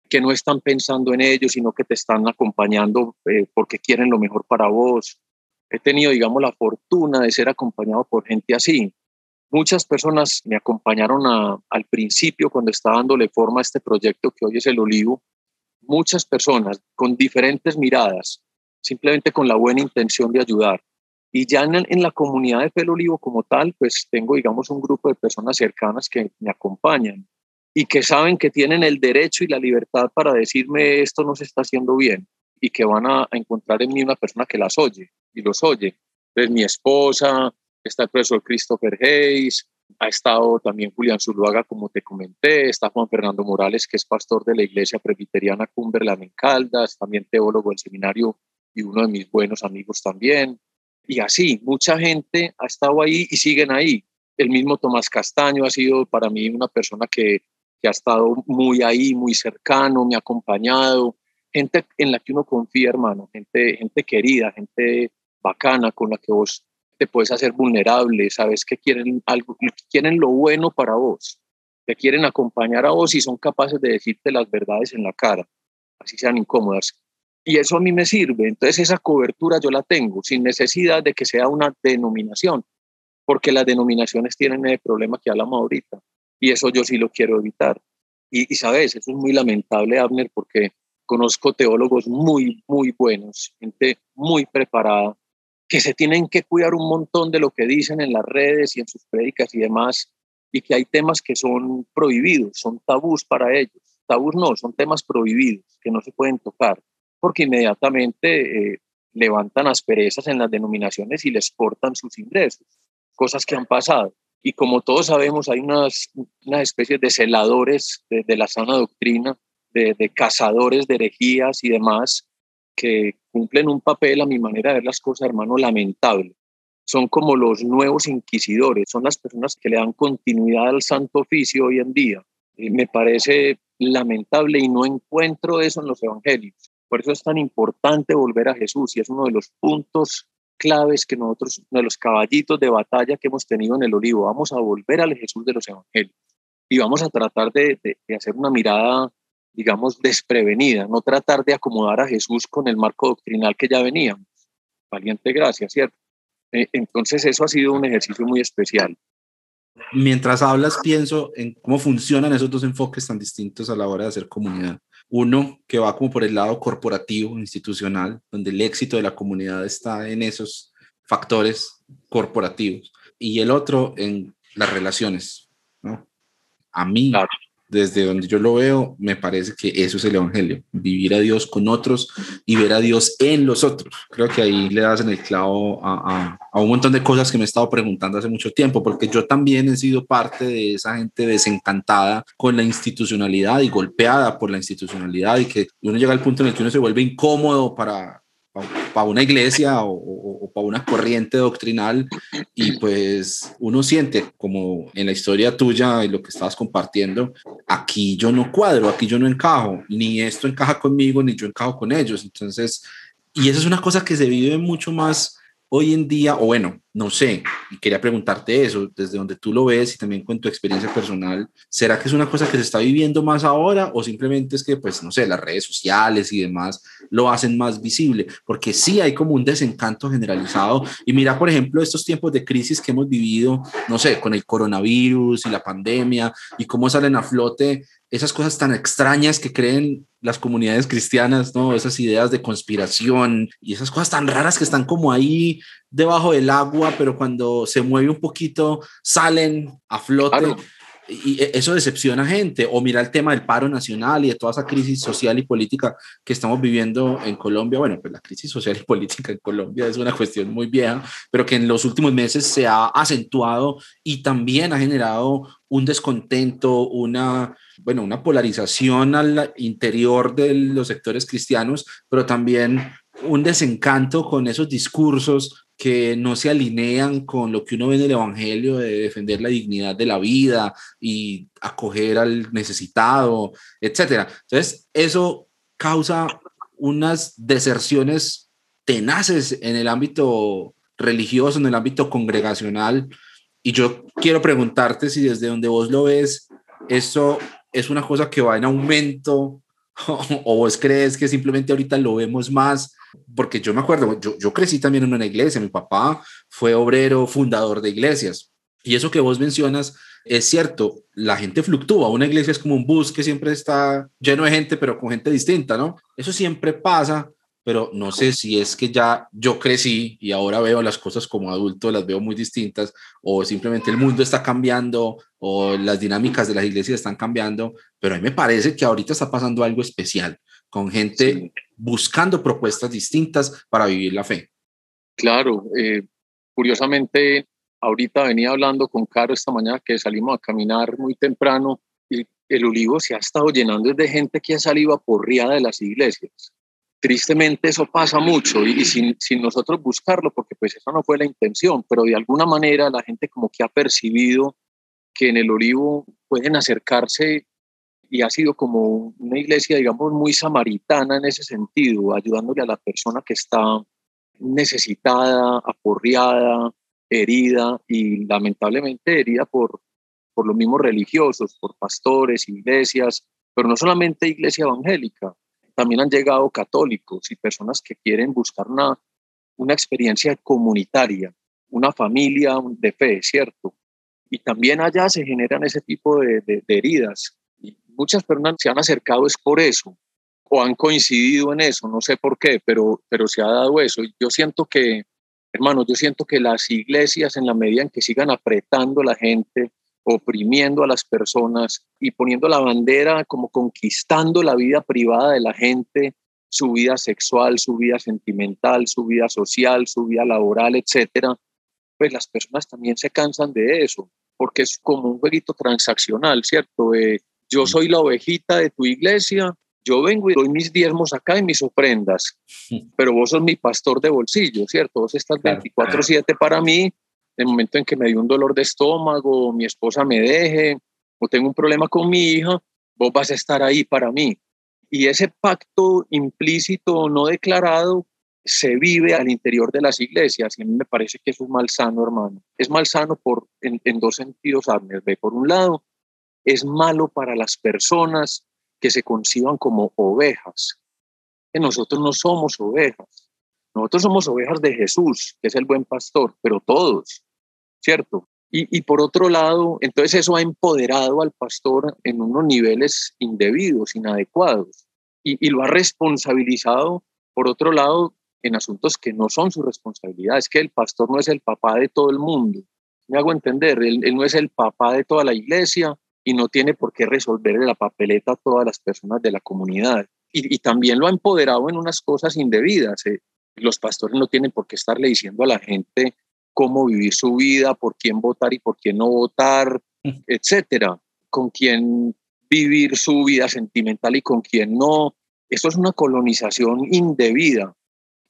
que no están pensando en ellos, sino que te están acompañando eh, porque quieren lo mejor para vos. He tenido, digamos, la fortuna de ser acompañado por gente así. Muchas personas me acompañaron al principio cuando estaba dándole forma a este proyecto que hoy es el Olivo. Muchas personas con diferentes miradas, simplemente con la buena intención de ayudar. Y ya en, en la comunidad de Fel Olivo como tal, pues tengo, digamos, un grupo de personas cercanas que me acompañan y que saben que tienen el derecho y la libertad para decirme esto no se está haciendo bien y que van a, encontrar en mí una persona que las oye y los oye. Entonces mi esposa, está el profesor Christopher Hayes, ha estado también Julián Zuluaga, como te comenté, está Juan Fernando Morales, que es pastor de la iglesia presbiteriana Cumberland en Caldas, también teólogo del seminario y uno de mis buenos amigos también. Y así, mucha gente ha estado ahí y siguen ahí. El mismo Tomás Castaño ha sido para mí una persona que que ha estado muy ahí, muy cercano, me ha acompañado, gente en la que uno confía, hermano, gente, gente querida, gente bacana con la que vos te puedes hacer vulnerable, sabes que quieren algo, quieren lo bueno para vos, te quieren acompañar a vos y son capaces de decirte las verdades en la cara, así sean incómodas. Y eso a mí me sirve, entonces esa cobertura yo la tengo sin necesidad de que sea una denominación, porque las denominaciones tienen el problema que hablamos ahorita y eso yo sí lo quiero evitar. Y, sabes, eso es muy lamentable, Abner, porque conozco teólogos muy, muy buenos, gente muy preparada, que se tienen que cuidar un montón de lo que dicen en las redes y en sus prédicas y demás, y que hay temas que son prohibidos, son tabús para ellos. Tabús no, son temas prohibidos, que no se pueden tocar, porque inmediatamente eh, levantan asperezas en las denominaciones y les cortan sus ingresos, cosas que han pasado. Y como todos sabemos, hay unas, unas especies de celadores de, la sana doctrina, de, de, cazadores de herejías y demás, que cumplen un papel, a mi manera de ver las cosas, hermano, lamentable. Son como los nuevos inquisidores, son las personas que le dan continuidad al santo oficio hoy en día. Y me parece lamentable y no encuentro eso en los evangelios. Por eso es tan importante volver a Jesús y es uno de los puntos claves que nosotros, de los caballitos de batalla que hemos tenido en el olivo, vamos a volver al Jesús de los evangelios y vamos a tratar de, hacer una mirada, digamos, desprevenida, no tratar de acomodar a Jesús con el marco doctrinal que ya veníamos. Valiente gracia, ¿cierto? E, entonces eso ha sido un ejercicio muy especial. Mientras hablas, pienso en cómo funcionan esos dos enfoques tan distintos a la hora de hacer comunidad. Uno que va como por el lado corporativo, institucional, donde el éxito de la comunidad está en esos factores corporativos. Y el otro en las relaciones. ¿no? A mí, desde donde yo lo veo, me parece que eso es el Evangelio, vivir a Dios con otros y ver a Dios en los otros. Creo que ahí le das en el clavo a, un montón de cosas que me he estado preguntando hace mucho tiempo, porque yo también he sido parte de esa gente desencantada con la institucionalidad y golpeada por la institucionalidad y que uno llega al punto en el que uno se vuelve incómodo para, para una iglesia o, para una corriente doctrinal y pues uno siente como en la historia tuya y lo que estabas compartiendo, aquí yo no cuadro, aquí yo no encajo, ni esto encaja conmigo, ni yo encajo con ellos. Entonces, y eso es una cosa que se vive mucho más hoy en día, o bueno, no sé, y quería preguntarte eso, desde donde tú lo ves y también con tu experiencia personal, ¿será que es una cosa que se está viviendo más ahora o simplemente es que, pues, no sé, las redes sociales y demás lo hacen más visible? Porque sí hay como un desencanto generalizado. Y mira, por ejemplo, estos tiempos de crisis que hemos vivido, no sé, con el coronavirus y la pandemia y cómo salen a flote esas cosas tan extrañas que creen las comunidades cristianas, ¿no? Esas ideas de conspiración y esas cosas tan raras que están como ahí debajo del agua, pero cuando se mueve un poquito salen a flote. Y eso decepciona a gente. O mira el tema del paro nacional y de toda esa crisis social y política que estamos viviendo en Colombia. Bueno, pues la crisis social y política en Colombia es una cuestión muy vieja, pero que en los últimos meses se ha acentuado y también ha generado un descontento, una, bueno, una polarización al interior de los sectores cristianos, pero también un desencanto con esos discursos que no se alinean con lo que uno ve en el Evangelio de defender la dignidad de la vida y acoger al necesitado, etcétera. Entonces, eso causa unas deserciones tenaces en el ámbito religioso, en el ámbito congregacional. Y yo quiero preguntarte si desde donde vos lo ves, eso es una cosa que va en aumento o vos crees que simplemente ahorita lo vemos más porque yo me acuerdo, yo, yo crecí también en una iglesia, mi papá fue obrero, fundador de iglesias, Y eso que vos mencionas es cierto, la gente fluctúa, una iglesia es como un bus que siempre está lleno de gente, pero con gente distinta, ¿no? Eso siempre pasa, pero no sé si es que ya yo crecí y ahora veo las cosas como adulto, las veo muy distintas, o simplemente el mundo está cambiando, o las dinámicas de las iglesias están cambiando, pero a mí me parece que ahorita está pasando algo especial, con gente buscando propuestas distintas para vivir la fe. Claro, eh, curiosamente Ahorita venía hablando con Caro esta mañana que salimos a caminar muy temprano y el olivo se ha estado llenando de gente que ha salido a porriada de las iglesias. Tristemente eso pasa mucho y, sin, sin, nosotros buscarlo, porque pues eso no fue la intención, pero de alguna manera la gente como que ha percibido que en el olivo pueden acercarse y ha sido como una iglesia, digamos, muy samaritana en ese sentido, ayudándole a la persona que está necesitada, aporreada, herida y lamentablemente herida por, por los mismos religiosos, por pastores, iglesias, pero no solamente iglesia evangélica, también han llegado católicos y personas que quieren buscar una, una experiencia comunitaria, una familia de fe, ¿cierto? Y también allá se generan ese tipo de, de, de heridas. Muchas personas se han acercado es por eso, o han coincidido en eso, no sé por qué, pero, pero se ha dado eso. Yo siento que, Hermanos, yo siento que las iglesias, en la medida en que sigan apretando a la gente, oprimiendo a las personas y poniendo la bandera como conquistando la vida privada de la gente, su vida sexual, su vida sentimental, su vida social, su vida laboral, etcétera, pues las personas también se cansan de eso, porque es como un jueguito transaccional, ¿cierto? Yo soy la ovejita de tu iglesia yo vengo y doy mis diezmos acá y mis ofrendas, pero vos sos mi pastor de bolsillo, ¿cierto? Vos estás 24/7 para mí, el momento en que me dio un dolor de estómago, mi esposa me deje, o tengo un problema con mi hija, vos vas a estar ahí para mí. Y ese pacto implícito o no declarado se vive al interior de las iglesias y a mí me parece que es un mal sano, hermano. Es mal sano por, en, dos sentidos, Arnes. Por un lado, es malo para las personas que se conciban como ovejas. Que nosotros no somos ovejas. Nosotros somos ovejas de Jesús, que es el buen pastor, pero todos, ¿cierto? Y, por otro lado, entonces eso ha empoderado al pastor en unos niveles indebidos, inadecuados, y, y lo ha responsabilizado, por otro lado, en asuntos que no son su responsabilidad. Es que el pastor no es el papá de todo el mundo. Me hago entender, él, él no es el papá de toda la iglesia, y no tiene por qué resolverle la papeleta a todas las personas de la comunidad. Y, también lo ha empoderado en unas cosas indebidas. Eh. Los pastores no tienen por qué estarle diciendo a la gente cómo vivir su vida, por quién votar y por quién no votar, etcétera, con quién vivir su vida sentimental y con quién no. Eso es una colonización indebida.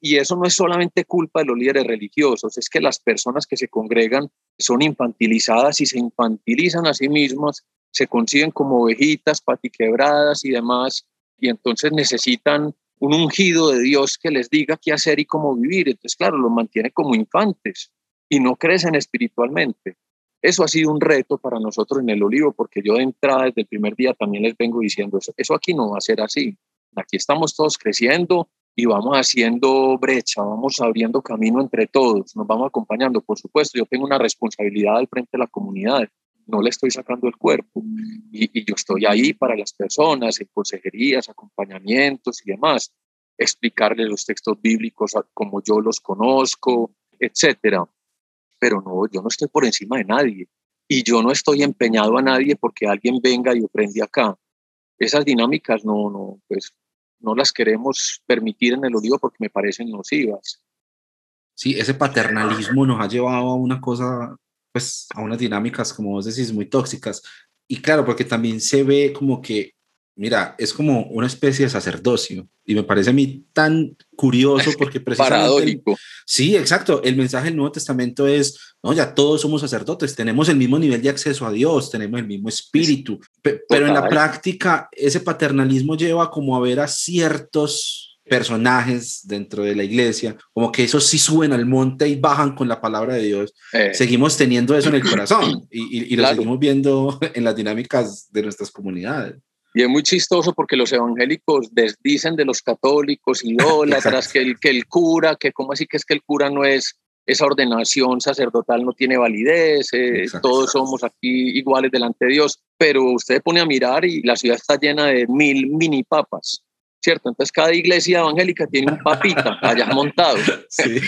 Y eso no es solamente culpa de los líderes religiosos, es que las personas que se congregan son infantilizadas y se infantilizan a sí mismas se consiguen como ovejitas, patiquebradas y demás, y entonces necesitan un ungido de Dios que les diga qué hacer y cómo vivir. Entonces, claro, los mantiene como infantes y no crecen espiritualmente. Eso ha sido un reto para nosotros en el olivo, porque yo de entrada desde el primer día también les vengo diciendo eso. Eso aquí no va a ser así. Aquí estamos todos creciendo y vamos haciendo brecha, vamos abriendo camino entre todos, nos vamos acompañando. Por supuesto, yo tengo una responsabilidad al frente de la comunidad no le estoy sacando el cuerpo. Y, yo estoy ahí para las personas, en consejerías, acompañamientos y demás, explicarles los textos bíblicos como yo los conozco, etcétera. Pero no, yo no estoy por encima de nadie y yo no estoy empeñado a nadie porque alguien venga y ofrende acá. Esas dinámicas no, no, pues no las queremos permitir en el olivo porque me parecen nocivas. Sí, ese paternalismo nos ha llevado a una cosa pues a unas dinámicas, como vos decís, muy tóxicas. Y claro, porque también se ve como que, mira, es como una especie de sacerdocio. Y me parece a mí tan curioso porque precisamente... sí, exacto. El mensaje del Nuevo Testamento es, no, ya todos somos sacerdotes, tenemos el mismo nivel de acceso a Dios, tenemos el mismo espíritu. Pero en la práctica, ese paternalismo lleva como a ver a ciertos personajes dentro de la iglesia, como que esos sí suben al monte y bajan con la palabra de Dios. Eh. Seguimos teniendo eso en el corazón y, lo seguimos viendo en las dinámicas de nuestras comunidades. Y es muy chistoso porque los evangélicos desdicen de los católicos y idólatras que el, que el cura, que cómo así que es que el cura no es esa ordenación sacerdotal no tiene validez, eh, todos somos aquí iguales delante de Dios, pero usted pone a mirar y la ciudad está llena de mil mini papas. ¿Cierto? Entonces cada iglesia evangélica tiene un papita allá montado. Sí.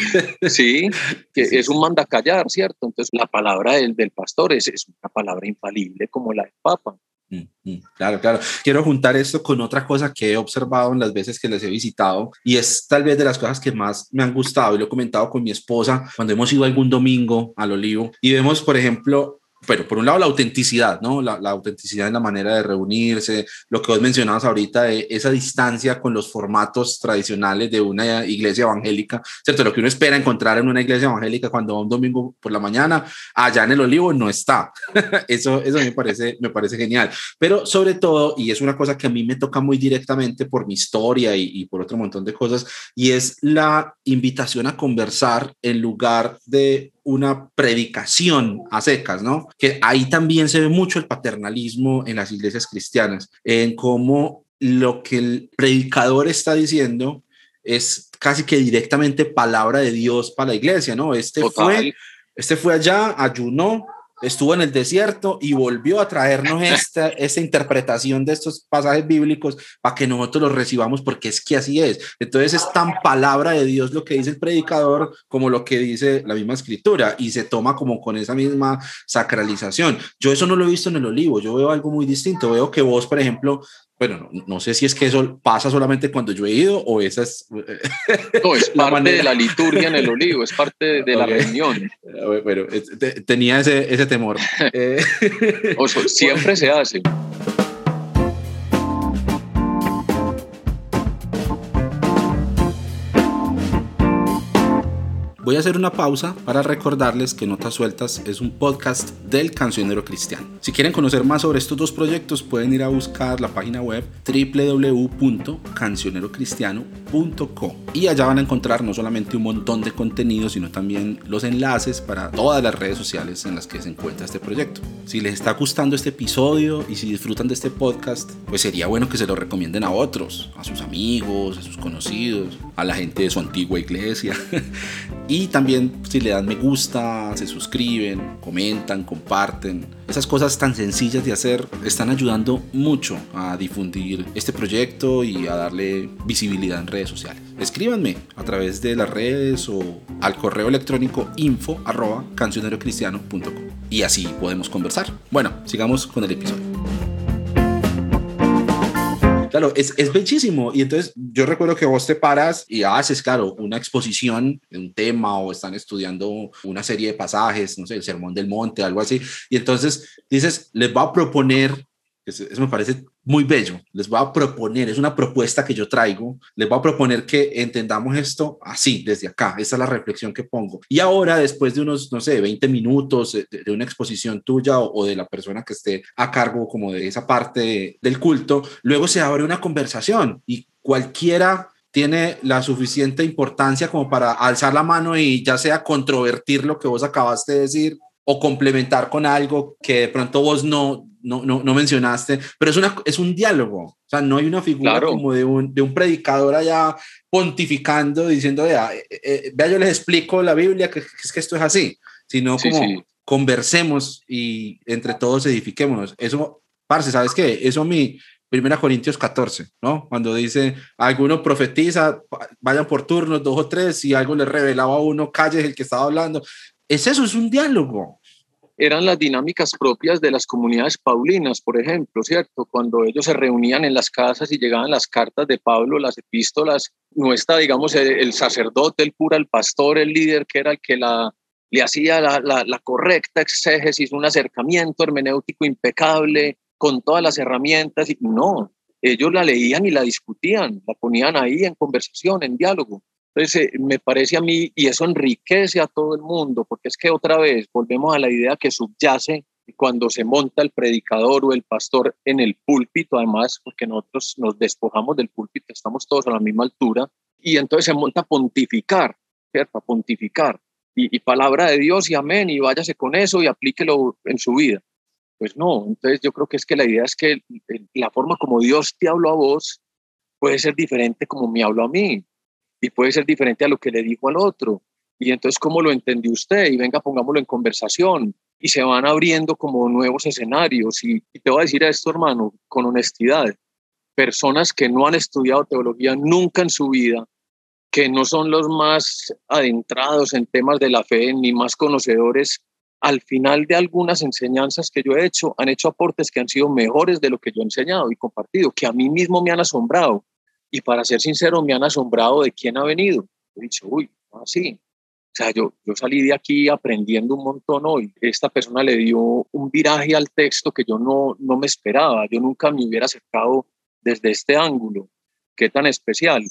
sí, que es un mandacallar, ¿cierto? Entonces la palabra del, del pastor es, es una palabra infalible como la del papa. Mm, mm, claro, claro. Quiero juntar esto con otra cosa que he observado en las veces que les he visitado y es tal vez de las cosas que más me han gustado y lo he comentado con mi esposa cuando hemos ido algún domingo al olivo y vemos, por ejemplo, pero por un lado la autenticidad, ¿no? La, autenticidad en la manera de reunirse, lo que vos mencionabas ahorita, de esa distancia con los formatos tradicionales de una iglesia evangélica, ¿cierto? Lo que uno espera encontrar en una iglesia evangélica cuando va un domingo por la mañana, allá en el olivo no está. eso eso me, parece, me parece genial. Pero sobre todo, y es una cosa que a mí me toca muy directamente por mi historia y, y por otro montón de cosas, y es la invitación a conversar en lugar de una predicación a secas, ¿no? Que ahí también se ve mucho el paternalismo en las iglesias cristianas, en cómo lo que el predicador está diciendo es casi que directamente palabra de Dios para la iglesia, ¿no? Este fue este fue allá, ayunó, estuvo en el desierto y volvió a traernos esta, interpretación de estos pasajes bíblicos para que nosotros los recibamos porque es que así es. Entonces es tan palabra de Dios lo que dice el predicador como lo que dice la misma escritura y se toma como con esa misma sacralización. Yo eso no lo he visto en el olivo, yo veo algo muy distinto. Veo que vos, por ejemplo, bueno, no, sé si es que eso pasa solamente cuando yo he ido o esa es... No, es parte de la liturgia en el olivo, es parte de, la reunión. Bueno, tenía ese, ese temor. Eh, siempre se hace. Voy a hacer una pausa para recordarles que Notas Sueltas es un podcast del cancionero cristiano. Si quieren conocer más sobre estos dos proyectos pueden ir a buscar la página web www.cancionerocristiano.com y allá van a encontrar no solamente un montón de contenido sino también los enlaces para todas las redes sociales en las que se encuentra este proyecto. Si les está gustando este episodio y si disfrutan de este podcast, pues sería bueno que se lo recomienden a otros, a sus amigos, a sus conocidos, a la gente de su antigua iglesia. Y también si le dan me gusta, se suscriben, comentan, comparten. Esas cosas tan sencillas de hacer están ayudando mucho a difundir este proyecto y a darle visibilidad en redes sociales. Escríbanme a través de las redes o al correo electrónico info y así podemos conversar. Bueno, sigamos con el episodio. Claro, es, es bellísimo. Y entonces yo recuerdo que vos te paras y haces, claro, una exposición de un tema o están estudiando una serie de pasajes, no sé, el Sermón del Monte, algo así. Y entonces dices, les va a proponer eso, me parece muy bello. Les voy a proponer, es una propuesta que yo traigo, les voy a proponer que entendamos esto así, desde acá. Esa es la reflexión que pongo. Y ahora, después de unos, no sé, 20 minutos de, una exposición tuya o, de la persona que esté a cargo como de esa parte del culto, luego se abre una conversación y cualquiera tiene la suficiente importancia como para alzar la mano y ya sea controvertir lo que vos acabaste de decir o complementar con algo que de pronto vos no, no, no, mencionaste, pero es, una, es un diálogo, o sea, no hay una figura como de un, de un predicador allá pontificando, diciendo, vea, eh, eh, vea, yo les explico la Biblia, que, es que esto es así, sino como conversemos y entre todos edifiquémonos. Eso, parce, ¿sabes qué? Eso mi, Primera Corintios 14, ¿no? Cuando dice, alguno profetiza, vayan por turnos, dos o tres, si algo le revelaba a uno, calle el que estaba hablando. Es eso, es un diálogo eran las dinámicas propias de las comunidades paulinas, por ejemplo, ¿cierto? Cuando ellos se reunían en las casas y llegaban las cartas de Pablo, las epístolas, no está, digamos, el, sacerdote, el cura, el pastor, el líder, que era el que la, le hacía la, correcta exégesis, un acercamiento hermenéutico impecable, con todas las herramientas, no, ellos la leían y la discutían, la ponían ahí en conversación, en diálogo. Entonces, eh, me parece a mí, y eso enriquece a todo el mundo, porque es que otra vez volvemos a la idea que subyace cuando se monta el predicador o el pastor en el púlpito, además, porque nosotros nos despojamos del púlpito, estamos todos a la misma altura, y entonces se monta a pontificar, ¿cierto? A pontificar. Y, palabra de Dios y amén, y váyase con eso y aplíquelo en su vida. Pues no, entonces yo creo que es que la idea es que la forma como Dios te habló a vos puede ser diferente como me habló a mí y puede ser diferente a lo que le dijo al otro. Y entonces, ¿cómo lo entendió usted? Y venga, pongámoslo en conversación. Y se van abriendo como nuevos escenarios. Y, y te voy a decir a esto, hermano, con honestidad. Personas que no han estudiado teología nunca en su vida, que no son los más adentrados en temas de la fe ni más conocedores, al final de algunas enseñanzas que yo he hecho, han hecho aportes que han sido mejores de lo que yo he enseñado y compartido, que a mí mismo me han asombrado. Y para ser sincero, me han asombrado de quién ha venido. He dicho, uy, así. O sea, yo, yo salí de aquí aprendiendo un montón hoy. Esta persona le dio un viraje al texto que yo no, no me esperaba. Yo nunca me hubiera acercado desde este ángulo. Qué tan especial.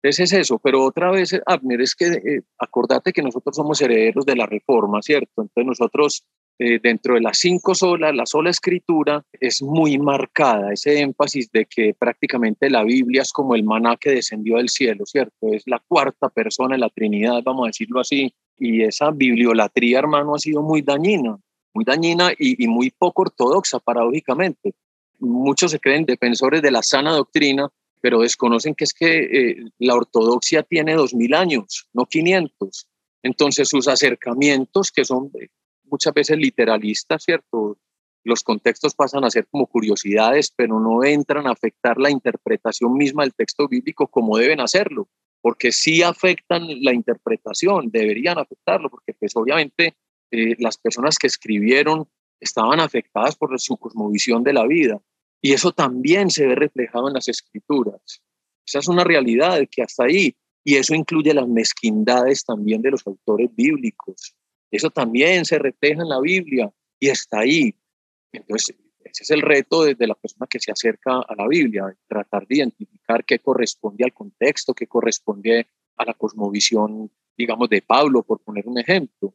Entonces es eso, pero otra vez, Abner, es que eh, acordate que nosotros somos herederos de la reforma, ¿cierto? Entonces nosotros, eh, dentro de las cinco solas, la sola escritura es muy marcada, ese énfasis de que prácticamente la Biblia es como el maná que descendió del cielo, ¿cierto? Es la cuarta persona en la Trinidad, vamos a decirlo así, y esa bibliolatría, hermano, ha sido muy dañina, muy dañina y, y muy poco ortodoxa, paradójicamente. Muchos se creen defensores de la sana doctrina, pero desconocen que es que eh, la ortodoxia tiene dos mil años, no 500. Entonces sus acercamientos, que son eh, muchas veces literalistas, ¿cierto? Los contextos pasan a ser como curiosidades, pero no entran a afectar la interpretación misma del texto bíblico como deben hacerlo, porque sí afectan la interpretación, deberían afectarlo, porque pues obviamente eh, las personas que escribieron estaban afectadas por su cosmovisión de la vida y eso también se ve reflejado en las escrituras. Esa es una realidad que hasta ahí, y eso incluye las mezquindades también de los autores bíblicos. Eso también se refleja en la Biblia y está ahí. Entonces, ese es el reto desde la persona que se acerca a la Biblia, tratar de identificar qué corresponde al contexto, qué corresponde a la cosmovisión, digamos, de Pablo, por poner un ejemplo.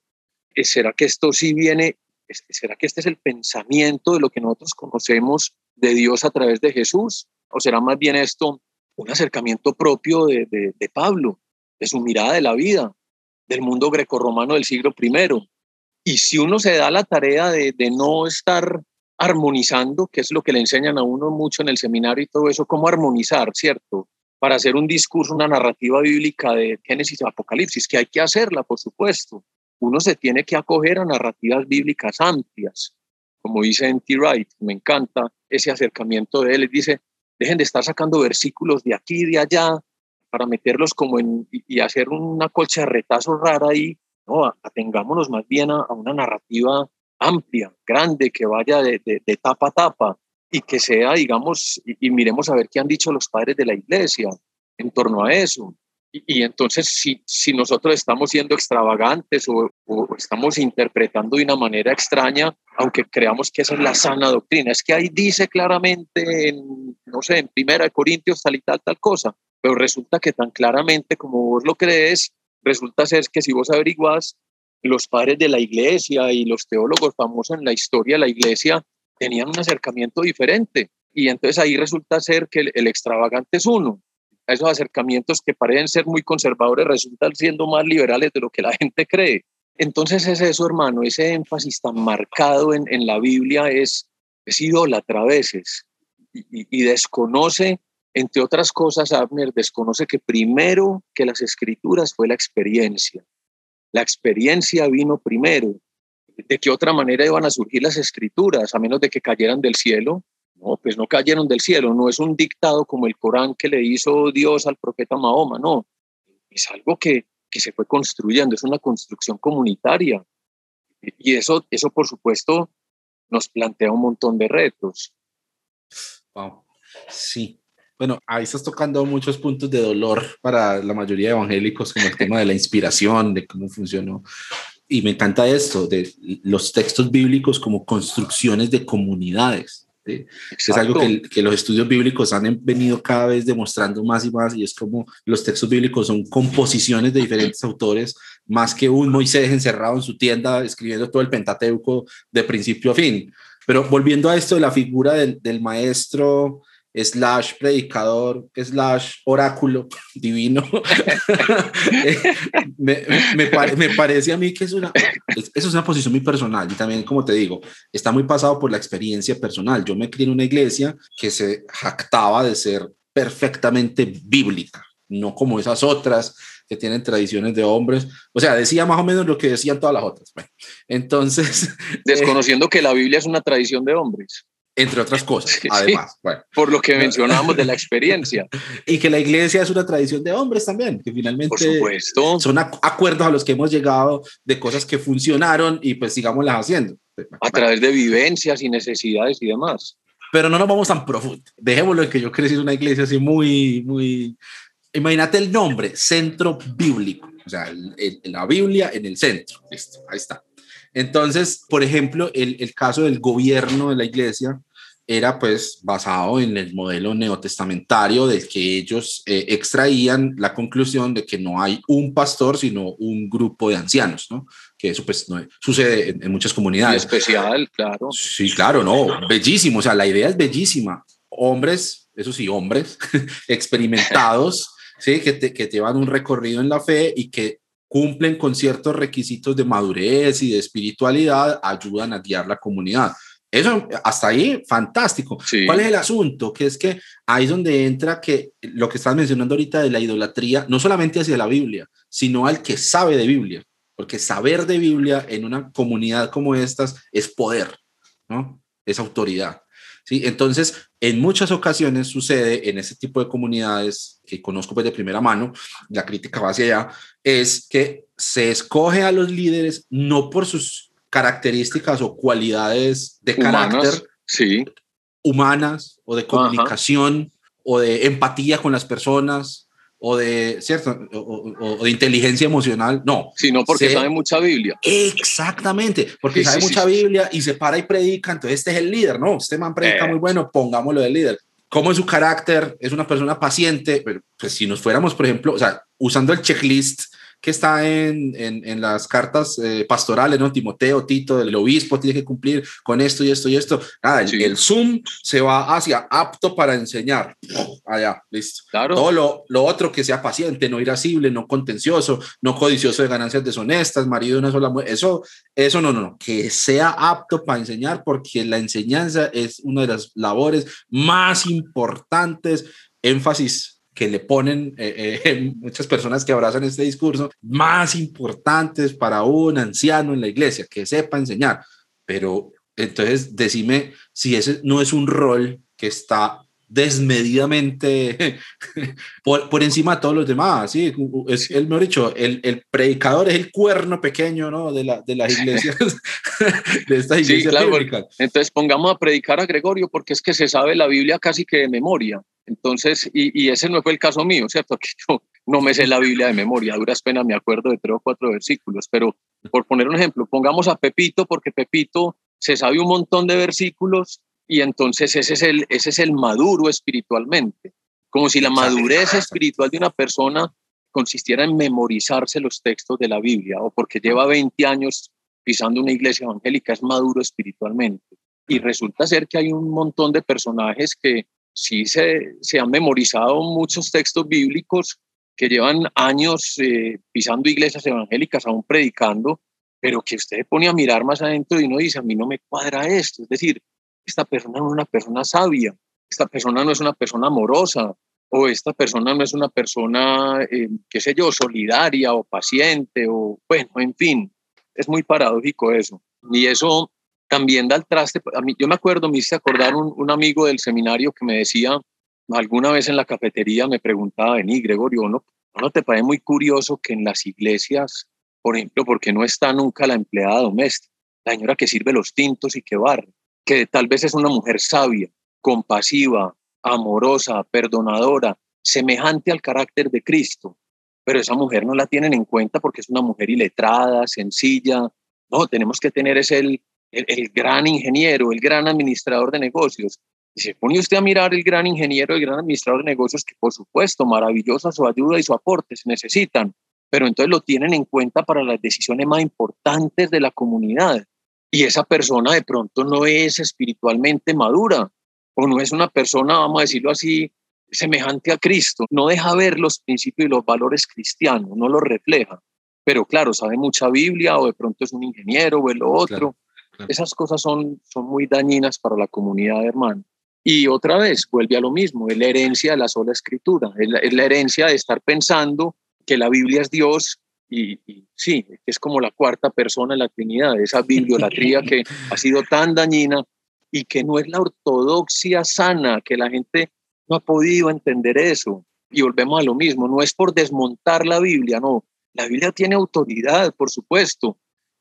Eh, ¿Será que esto sí viene, será que este es el pensamiento de lo que nosotros conocemos de Dios a través de Jesús? ¿O será más bien esto un acercamiento propio de, de, Pablo, de su mirada de la vida, del mundo grecorromano del siglo I? Y si uno se da la tarea de, no estar armonizando, que es lo que le enseñan a uno mucho en el seminario y todo eso, cómo armonizar, ¿cierto? Para hacer un discurso, una narrativa bíblica de Génesis y Apocalipsis, que hay que hacerla, por supuesto. Uno se tiene que acoger a narrativas bíblicas amplias, como dice N.T. Wright, me encanta ese acercamiento de él, él dice, dejen de estar sacando versículos de aquí y de allá para meterlos como en, y hacer una colcha de retazo rara ahí, no, atengámonos más bien a, una narrativa amplia, grande, que vaya de, de, tapa a tapa y que sea, digamos, y, miremos a ver qué han dicho los padres de la iglesia en torno a eso. Y, entonces, si, si nosotros estamos siendo extravagantes o, estamos interpretando de una manera extraña, aunque creamos que esa es la sana doctrina, es que ahí dice claramente, en, no sé, en Primera de Corintios tal y tal, tal cosa, pero resulta que tan claramente como vos lo crees, resulta ser que si vos averiguás, los padres de la iglesia y los teólogos famosos en la historia de la iglesia tenían un acercamiento diferente. Y entonces ahí resulta ser que el extravagante es uno, esos acercamientos que parecen ser muy conservadores resultan siendo más liberales de lo que la gente cree. Entonces es eso, hermano, ese énfasis tan marcado en, en la Biblia es, es idólatra a veces y, desconoce, entre otras cosas, Abner desconoce que primero que las escrituras fue la experiencia. La experiencia vino primero. ¿De qué otra manera iban a surgir las escrituras, a menos de que cayeran del cielo? No, pues no cayeron del cielo, no es un dictado como el Corán que le hizo Dios al profeta Mahoma, no. Es algo que, que se fue construyendo, es una construcción comunitaria. Y eso, eso, por supuesto, nos plantea un montón de retos. Wow. Sí. Bueno, ahí estás tocando muchos puntos de dolor para la mayoría de evangélicos, como el tema de la inspiración, de cómo funcionó. Y me encanta esto, de los textos bíblicos como construcciones de comunidades es algo que, los estudios bíblicos han venido cada vez demostrando más y más y es como los textos bíblicos son composiciones de diferentes autores más que un Moisés encerrado en su tienda escribiendo todo el Pentateuco de principio a fin. Pero volviendo a esto de la figura del, del maestro slash predicador, slash oráculo divino, eh, me, me, parece a mí que es una, eso es una posición muy personal y también, como te digo, está muy pasado por la experiencia personal. Yo me crié en una iglesia que se jactaba de ser perfectamente bíblica, no como esas otras que tienen tradiciones de hombres. O sea, decía más o menos lo que decían todas las otras. entonces... Desconociendo que la Biblia es una tradición de hombres entre otras cosas, además. Por lo que mencionamos de la experiencia. y que la iglesia es una tradición de hombres también, que finalmente son acuerdos a los que hemos llegado de cosas que funcionaron y pues sigámoslas haciendo. A través de vivencias y necesidades y demás. Pero no nos vamos tan profundo. Dejémoslo en que yo crecí en una iglesia así muy, muy... Imagínate el nombre, centro bíblico. O sea, la Biblia en el centro. Listo, ahí está. Entonces, por ejemplo, el, el caso del gobierno de la iglesia, era pues basado en el modelo neotestamentario del que ellos eh, extraían la conclusión de que no hay un pastor, sino un grupo de ancianos, ¿no? Que eso pues no, sucede en, muchas comunidades. especial, claro. Sí, claro, no, bellísimo, o sea, la idea es bellísima. Hombres, eso sí, hombres experimentados, ¿sí? Que te, que te van un recorrido en la fe y que cumplen con ciertos requisitos de madurez y de espiritualidad, ayudan a guiar la comunidad eso, hasta ahí, fantástico. ¿Cuál es el asunto? Que es que ahí es donde entra que lo que estás mencionando ahorita de la idolatría, no solamente hacia la Biblia, sino al que sabe de Biblia, porque saber de Biblia en una comunidad como estas es poder, ¿no? Es autoridad. ¿sí? Entonces, en muchas ocasiones sucede en ese tipo de comunidades que conozco pues de primera mano, la crítica va hacia allá, es que se escoge a los líderes no por sus características o cualidades de carácter sí. humanas o de comunicación o de empatía con las personas o de, ¿cierto? O, de inteligencia emocional, no. Sino porque sabe mucha Biblia. Exactamente, porque sabe mucha Biblia y se para y predica, entonces este es el líder, ¿no? Este man predica muy bueno, pongámoslo de líder. ¿Cómo es su carácter? Es una persona paciente, pero pues si nos fuéramos, por ejemplo, o sea, usando el checklist que está en, en, las cartas eh, pastorales, ¿no? Timoteo, Tito, el obispo tiene que cumplir con esto y esto y esto. Nada, el, Zoom se va hacia apto para enseñar. Allá, listo. Claro. Todo lo, lo, otro que sea paciente, no irascible, no contencioso, no codicioso de ganancias deshonestas, marido de una sola mujer. Eso, eso no, no, no. Que sea apto para enseñar, porque la enseñanza es una de las labores más importantes. Énfasis que le ponen eh, eh, muchas personas que abrazan este discurso, más importantes para un anciano en la iglesia, que sepa enseñar. Pero entonces, decime si ese no es un rol que está desmedidamente por, por, encima de todos los demás, ¿sí? Es, el mejor dicho, el, el, predicador es el cuerno pequeño, ¿no? De, la, de las iglesias, de estas iglesias Entonces pongamos a predicar a Gregorio porque es que se sabe la Biblia casi que de memoria. Entonces, y, y ese no fue el caso mío, ¿cierto? Que yo no me sé la Biblia de memoria, a duras penas me acuerdo de tres o cuatro versículos, pero por poner un ejemplo, pongamos a Pepito porque Pepito se sabe un montón de versículos y entonces ese es el, ese es el maduro espiritualmente, como si la madurez espiritual de una persona consistiera en memorizarse los textos de la Biblia, o porque lleva 20 años pisando una iglesia evangélica, es maduro espiritualmente. Y resulta ser que hay un montón de personajes que sí se, se han memorizado muchos textos bíblicos, que llevan años eh, pisando iglesias evangélicas, aún predicando, pero que usted pone a mirar más adentro y uno dice, a mí no me cuadra esto. Es decir, esta persona no es una persona sabia, esta persona no es una persona amorosa, o esta persona no es una persona, eh, qué sé yo, solidaria o paciente, o bueno, en fin, es muy paradójico eso. Y eso también da el traste. A mí, yo me acuerdo, me hice acordar un, un amigo del seminario que me decía, alguna vez en la cafetería me preguntaba, vení, Gregorio, ¿no, ¿no te parece muy curioso que en las iglesias, por ejemplo, porque no está nunca la empleada doméstica, la señora que sirve los tintos y que barre? que tal vez es una mujer sabia, compasiva, amorosa, perdonadora, semejante al carácter de Cristo, pero esa mujer no la tienen en cuenta porque es una mujer iletrada, sencilla. No, tenemos que tener es el, el, gran ingeniero, el gran administrador de negocios. Y se pone usted a mirar el gran ingeniero, el gran administrador de negocios, que por supuesto, maravillosa su ayuda y su aporte se necesitan, pero entonces lo tienen en cuenta para las decisiones más importantes de la comunidad y esa persona de pronto no es espiritualmente madura o no es una persona, vamos a decirlo así, semejante a Cristo, no deja ver los principios y los valores cristianos, no los refleja, pero claro, sabe mucha Biblia o de pronto es un ingeniero o el otro. Esas cosas son, son muy dañinas para la comunidad, hermano. Y otra vez, vuelve a lo mismo, es la herencia de la sola escritura, es la, herencia de estar pensando que la Biblia es Dios y, sí, es como la cuarta persona en la Trinidad, esa bibliolatría que ha sido tan dañina y que no es la ortodoxia sana, que la gente no ha podido entender eso. Y volvemos a lo mismo, no es por desmontar la Biblia, no. La Biblia tiene autoridad, por supuesto,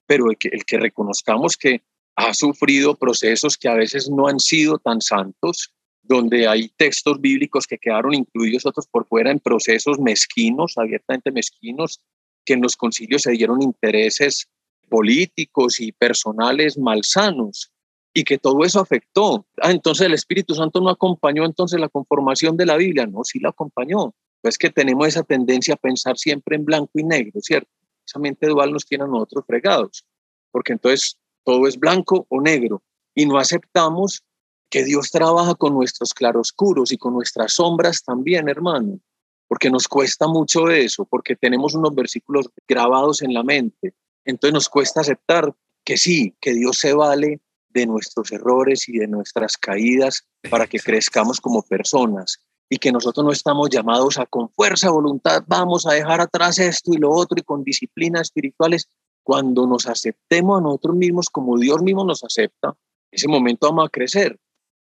pero el que, reconozcamos que ha sufrido procesos que a veces no han sido tan santos, donde hay textos bíblicos que quedaron incluidos otros por fuera en procesos mezquinos, abiertamente mezquinos, que en los concilios se dieron intereses políticos y personales malsanos y que todo eso afectó. Ah, entonces el Espíritu Santo no acompañó entonces la conformación de la Biblia, no, sí la acompañó. Pues que tenemos esa tendencia a pensar siempre en blanco y negro, ¿cierto? Esa mente dual nos tiene a nosotros fregados, porque entonces todo es blanco o negro y no aceptamos que Dios trabaja con nuestros claroscuros y con nuestras sombras también, hermano, porque nos cuesta mucho eso, porque tenemos unos versículos grabados en la mente. Entonces nos cuesta aceptar que sí, que Dios se vale de nuestros errores y de nuestras caídas para que crezcamos como personas y que nosotros no estamos llamados a con fuerza, voluntad, vamos a dejar atrás esto y lo otro y con disciplinas espirituales. Cuando nos aceptemos a nosotros mismos como Dios mismo nos acepta, ese momento vamos a crecer.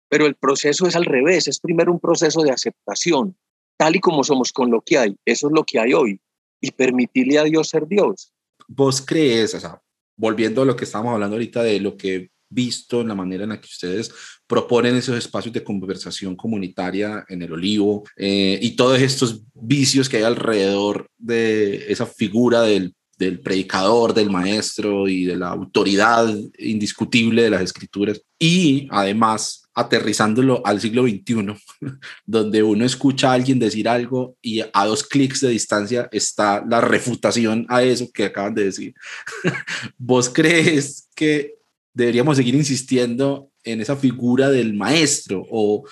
Pero el proceso es al revés, es primero un proceso de aceptación, tal y como somos con lo que hay. Eso es lo que hay hoy. Y permitirle a Dios ser Dios. ¿Vos crees, o volviendo a lo que estábamos hablando ahorita de lo que visto en la manera en la que ustedes proponen esos espacios de conversación comunitaria en el olivo eh, y todos estos vicios que hay alrededor de esa figura del, del predicador, del maestro y de la autoridad indiscutible de las escrituras y además aterrizándolo al siglo XXI, donde uno escucha a alguien decir algo y a dos clics de distancia está la refutación a eso que acaban de decir. ¿Vos crees que deberíamos seguir insistiendo en esa figura del maestro o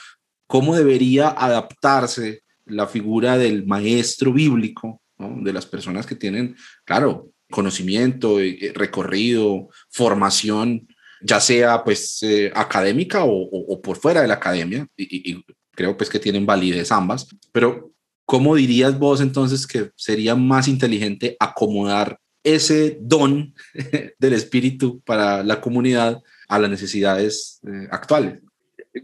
cómo debería adaptarse la figura del maestro bíblico, de las personas que tienen, claro, conocimiento, eh, recorrido, formación, ya sea pues eh, académica o, por fuera de la academia, y, y, creo pues que tienen validez ambas, pero ¿cómo dirías vos entonces que sería más inteligente acomodar ese don del espíritu para la comunidad a las necesidades eh, actuales.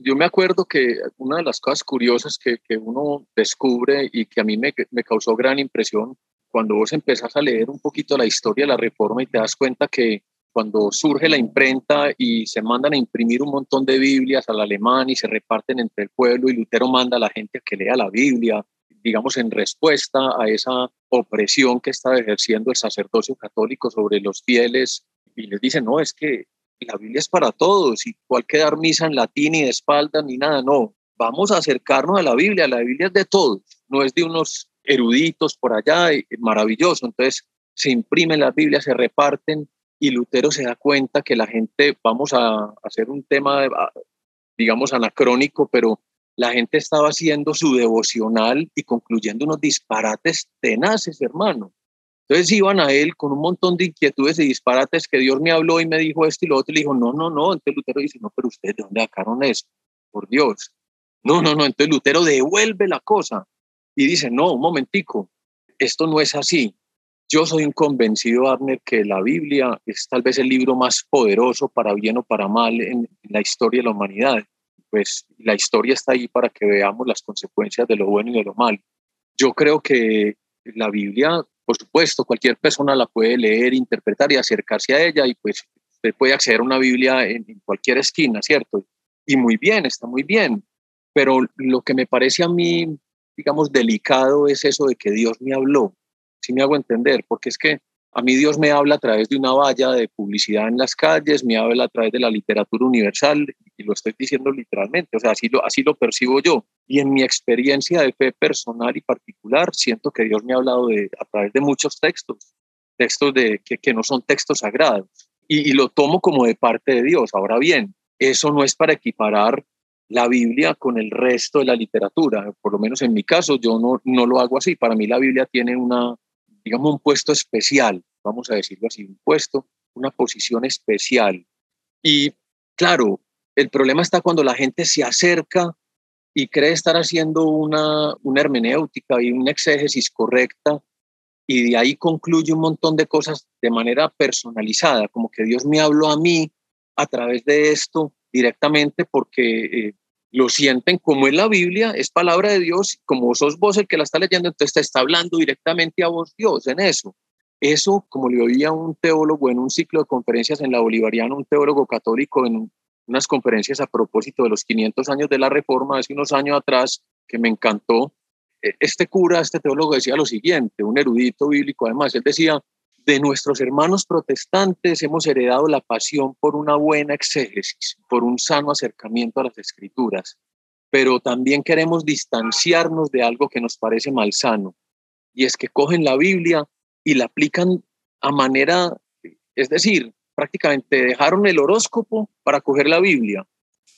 Yo me acuerdo que una de las cosas curiosas que, que uno descubre y que a mí me, me, causó gran impresión cuando vos empezás a leer un poquito la historia de la reforma y te das cuenta que cuando surge la imprenta y se mandan a imprimir un montón de Biblias al alemán y se reparten entre el pueblo y Lutero manda a la gente a que lea la Biblia digamos, en respuesta a esa opresión que estaba ejerciendo el sacerdocio católico sobre los fieles y les dice, no, es que la Biblia es para todos y cuál que dar misa en latín y de espalda ni nada, no, vamos a acercarnos a la Biblia, la Biblia es de todos, no es de unos eruditos por allá, maravilloso, entonces se imprimen las Biblias, se reparten y Lutero se da cuenta que la gente, vamos a hacer un tema, digamos, anacrónico, pero la gente estaba haciendo su devocional y concluyendo unos disparates tenaces, hermano. Entonces iban a él con un montón de inquietudes y disparates que Dios me habló y me dijo esto y lo otro. Y le dijo, no, no, no. Entonces Lutero dice, no, pero ustedes de dónde sacaron eso? Por Dios. No, no, no. Entonces Lutero devuelve la cosa y dice, no, un momentico, esto no es así. Yo soy un convencido, Abner, que la Biblia es tal vez el libro más poderoso para bien o para mal en la historia de la humanidad pues la historia está ahí para que veamos las consecuencias de lo bueno y de lo malo. Yo creo que la Biblia, por supuesto, cualquier persona la puede leer, interpretar y acercarse a ella y pues usted puede acceder a una Biblia en, cualquier esquina, ¿cierto? Y muy bien, está muy bien. Pero lo que me parece a mí, digamos, delicado es eso de que Dios me habló. Si me hago entender, porque es que a mí Dios me habla a través de una valla de publicidad en las calles, me habla a través de la literatura universal, y lo estoy diciendo literalmente, o sea, así lo, así lo percibo yo. Y en mi experiencia de fe personal y particular, siento que Dios me ha hablado de, a través de muchos textos, textos de, que, que no son textos sagrados, y, y lo tomo como de parte de Dios. Ahora bien, eso no es para equiparar la Biblia con el resto de la literatura, por lo menos en mi caso yo no, no lo hago así. Para mí la Biblia tiene una, digamos, un puesto especial, vamos a decirlo así, un puesto, una posición especial. Y claro, el problema está cuando la gente se acerca y cree estar haciendo una, una hermenéutica y una exégesis correcta y de ahí concluye un montón de cosas de manera personalizada, como que Dios me habló a mí a través de esto directamente porque eh, lo sienten como en la Biblia, es palabra de Dios, como sos vos el que la está leyendo, entonces te está hablando directamente a vos Dios en eso. Eso, como le oía un teólogo en un ciclo de conferencias en la Bolivariana, un teólogo católico en unas conferencias a propósito de los 500 años de la Reforma, hace unos años atrás, que me encantó. E, este cura, este teólogo decía lo siguiente, un erudito bíblico además, él decía, de nuestros hermanos protestantes hemos heredado la pasión por una buena exégesis, por un sano acercamiento a las escrituras, pero también queremos distanciarnos de algo que nos parece malsano, y es que cogen la Biblia y la aplican a manera, es decir, prácticamente dejaron el horóscopo para coger la Biblia.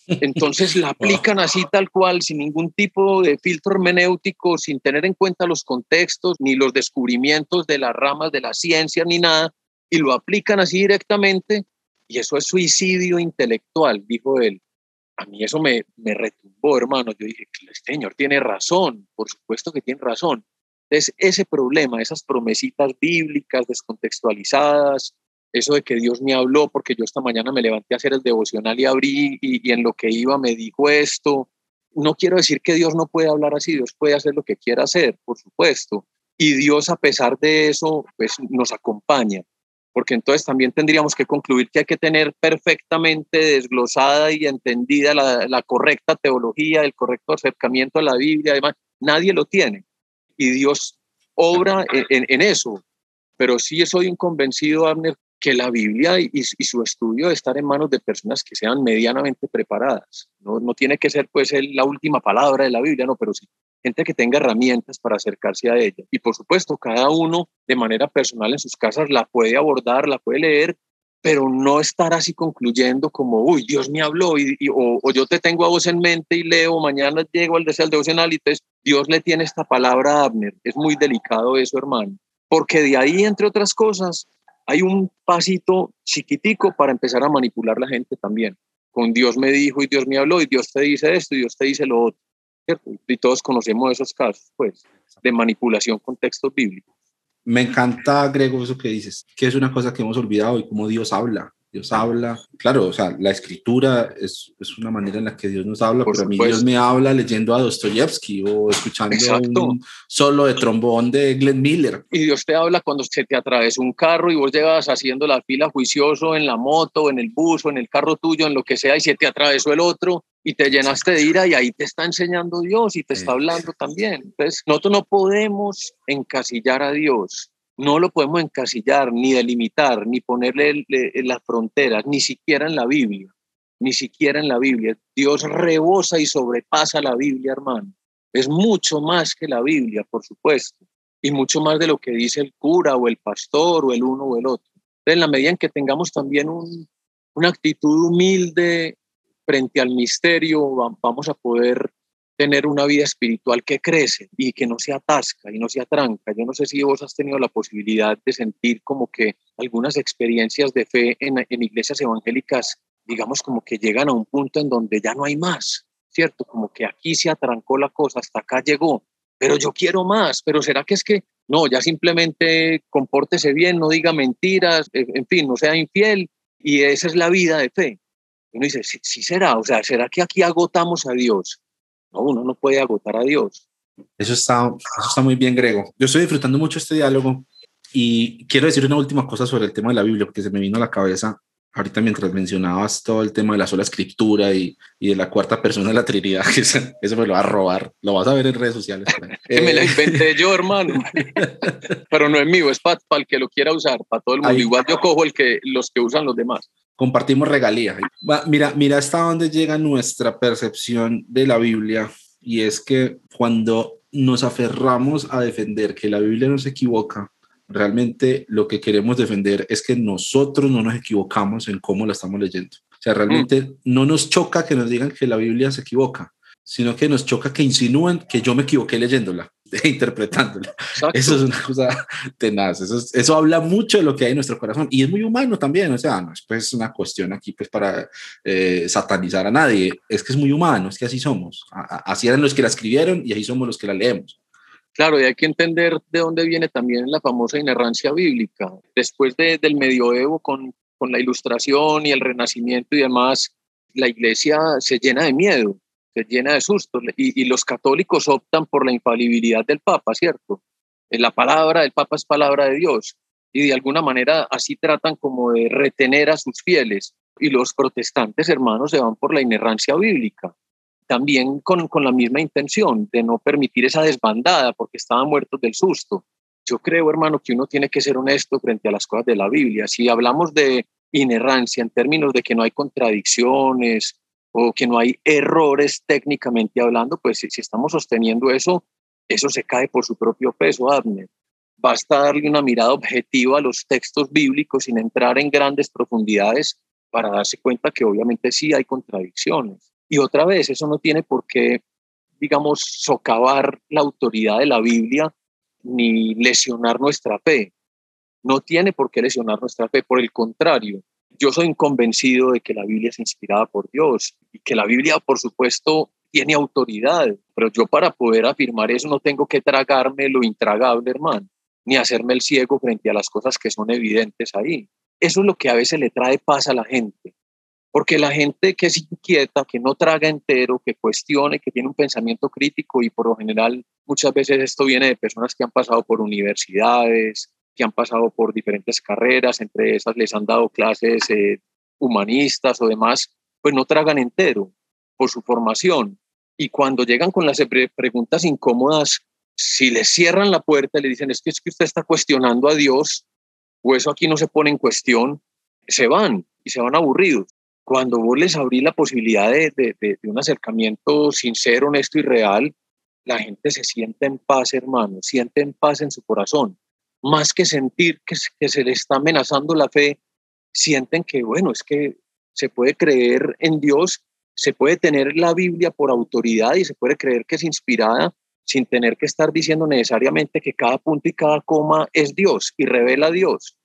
Entonces la aplican así tal cual, sin ningún tipo de filtro hermenéutico, sin tener en cuenta los contextos, ni los descubrimientos de las ramas de la ciencia, ni nada, y lo aplican así directamente, y eso es suicidio intelectual, dijo él. A mí eso me, me retumbó, hermano. Yo dije, el señor tiene razón, por supuesto que tiene razón. Entonces, ese problema, esas promesitas bíblicas descontextualizadas, eso de que Dios me habló porque yo esta mañana me levanté a hacer el devocional y abrí y, en lo que iba me dijo esto. No quiero decir que Dios no puede hablar así, Dios puede hacer lo que quiera hacer, por supuesto. Y Dios a pesar de eso, pues nos acompaña, porque entonces también tendríamos que concluir que hay que tener perfectamente desglosada y entendida la, correcta teología, el correcto acercamiento a la Biblia, además, nadie lo tiene y Dios obra en, eso. Pero sí soy un convencido, Abner, que la Biblia y, su estudio debe estar en manos de personas que sean medianamente preparadas. No, no tiene que ser pues la última palabra de la Biblia, no, pero sí gente que tenga herramientas para acercarse a ella. Y por supuesto, cada uno de manera personal en sus casas la puede abordar, la puede leer, pero no estar así concluyendo como, uy, Dios me habló, y, o, yo te tengo a vos en mente y leo, mañana llego al deseo devocional y entonces Dios le tiene esta palabra a Abner. Es muy delicado eso, hermano, porque de ahí, entre otras cosas, hay un pasito chiquitico para empezar a manipular la gente también. Con Dios me dijo y Dios me habló y Dios te dice esto y Dios te dice lo otro. Y todos conocemos esos casos, pues, de manipulación con textos bíblicos. Me encanta, Grego, eso que dices, que es una cosa que hemos olvidado y cómo Dios habla. Dios habla. Claro, o sea, la escritura es, es una manera en la que Dios nos habla, pero a mí Dios me habla leyendo a Dostoyevsky o escuchando un solo de trombón de Glenn Miller. Y Dios te habla cuando se te atravesó un carro y vos llevas haciendo la fila juicioso en la moto, en el bus o en el carro tuyo, en lo que sea, y se te atravesó el otro y te llenaste de ira y ahí te está enseñando Dios y te está hablando también. Entonces, nosotros no podemos encasillar a Dios no lo podemos encasillar, ni delimitar, ni ponerle las fronteras, ni siquiera en la Biblia, ni siquiera en la Biblia. Dios rebosa y sobrepasa la Biblia, hermano. Es mucho más que la Biblia, por supuesto, y mucho más de lo que dice el cura o el pastor o el uno o el otro. en la medida en que tengamos también una actitud humilde frente al misterio, vamos a poder tener una vida espiritual que crece y que no se atasca y no se atranca. Yo no sé si vos has tenido la posibilidad de sentir como que algunas experiencias de fe en, en iglesias evangélicas, digamos como que llegan a un punto en donde ya no hay más, ¿cierto? Como que aquí se atrancó la cosa, hasta acá llegó, pero yo quiero más, pero ¿será que es que no, ya simplemente compórtese bien, no diga mentiras, en fin, no sea infiel y esa es la vida de fe? Uno dice, sí, sí será, o sea, ¿será que aquí agotamos a Dios? No, uno no puede agotar a Dios. Eso está, eso está muy bien, Grego. Yo estoy disfrutando mucho este diálogo y quiero decir una última cosa sobre el tema de la Biblia, porque se me vino a la cabeza ahorita mientras mencionabas todo el tema de la sola escritura y, y de la cuarta persona de la Trinidad, que eso, me lo va a robar, lo vas a ver en redes sociales. que me la inventé yo, hermano. Pero no es mío, es para, el que lo quiera usar, para todo el mundo. Igual yo cojo el que, los que usan los demás compartimos regalías. Mira, mira hasta dónde llega nuestra percepción de la Biblia y es que cuando nos aferramos a defender que la Biblia no se equivoca, realmente lo que queremos defender es que nosotros no nos equivocamos en cómo la estamos leyendo. O sea, realmente mm. no nos choca que nos digan que la Biblia se equivoca, sino que nos choca que insinúen que yo me equivoqué leyéndola. interpretándola. Eso es una cosa tenaz. Eso, eso habla mucho de lo que hay en nuestro corazón y es muy humano también. O sea, no es pues una cuestión aquí pues para eh, satanizar a nadie. Es que es muy humano, es que así somos. así eran los que la escribieron y así somos los que la leemos. Claro, y hay que entender de dónde viene también la famosa inerrancia bíblica. Después del medioevo, con, con la ilustración y el renacimiento y demás, la iglesia se llena de miedo, se llena de susto, y, y los católicos optan por la infalibilidad del Papa, ¿cierto? La palabra del Papa es palabra de Dios, y de alguna manera así tratan como de retener a sus fieles. Y los protestantes hermanos se van por la inerrancia bíblica también con, con la misma intención de no permitir esa desbandada porque estaban muertos del susto. Yo creo, hermano, que uno tiene que ser honesto frente a las cosas de la Biblia. Si hablamos de inerrancia en términos de que no hay contradicciones o que no hay errores técnicamente hablando, pues si, estamos sosteniendo eso, eso se cae por su propio peso, Abner. Basta darle una mirada objetiva a los textos bíblicos sin entrar en grandes profundidades para darse cuenta que obviamente sí hay contradicciones. Y otra vez, eso no tiene por qué, digamos, socavar la autoridad de la Biblia ni lesionar nuestra fe. No tiene por qué lesionar nuestra fe, por el contrario. Yo soy convencido de que la Biblia es inspirada por Dios y que la Biblia, por supuesto, tiene autoridad, pero yo para poder afirmar eso no tengo que tragarme lo intragable, hermano, ni hacerme el ciego frente a las cosas que son evidentes ahí. Eso es lo que a veces le trae paz a la gente, porque la gente que es inquieta, que no traga entero, que cuestione, que tiene un pensamiento crítico y por lo general muchas veces esto viene de personas que han pasado por universidades, que han pasado por diferentes carreras, entre esas les han dado clases eh, humanistas o demás, pues no tragan entero por su formación. Y cuando llegan con las preguntas incómodas, si les cierran la puerta y le dicen, es que, usted está cuestionando a Dios, o eso aquí no se pone en cuestión, se van y se van aburridos cuando vos les abrís la posibilidad de, de, un acercamiento sincero, honesto y real, la gente se siente en paz, hermano, siente en paz en su corazón. Más que sentir que, que se le está amenazando la fe, sienten que, bueno, es que se puede creer en Dios, se puede tener la Biblia por autoridad y se puede creer que es inspirada sin tener que estar diciendo necesariamente que cada punto y cada coma es Dios y revela a Dios.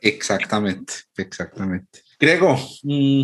Exactamente, exactamente. Grego, mm,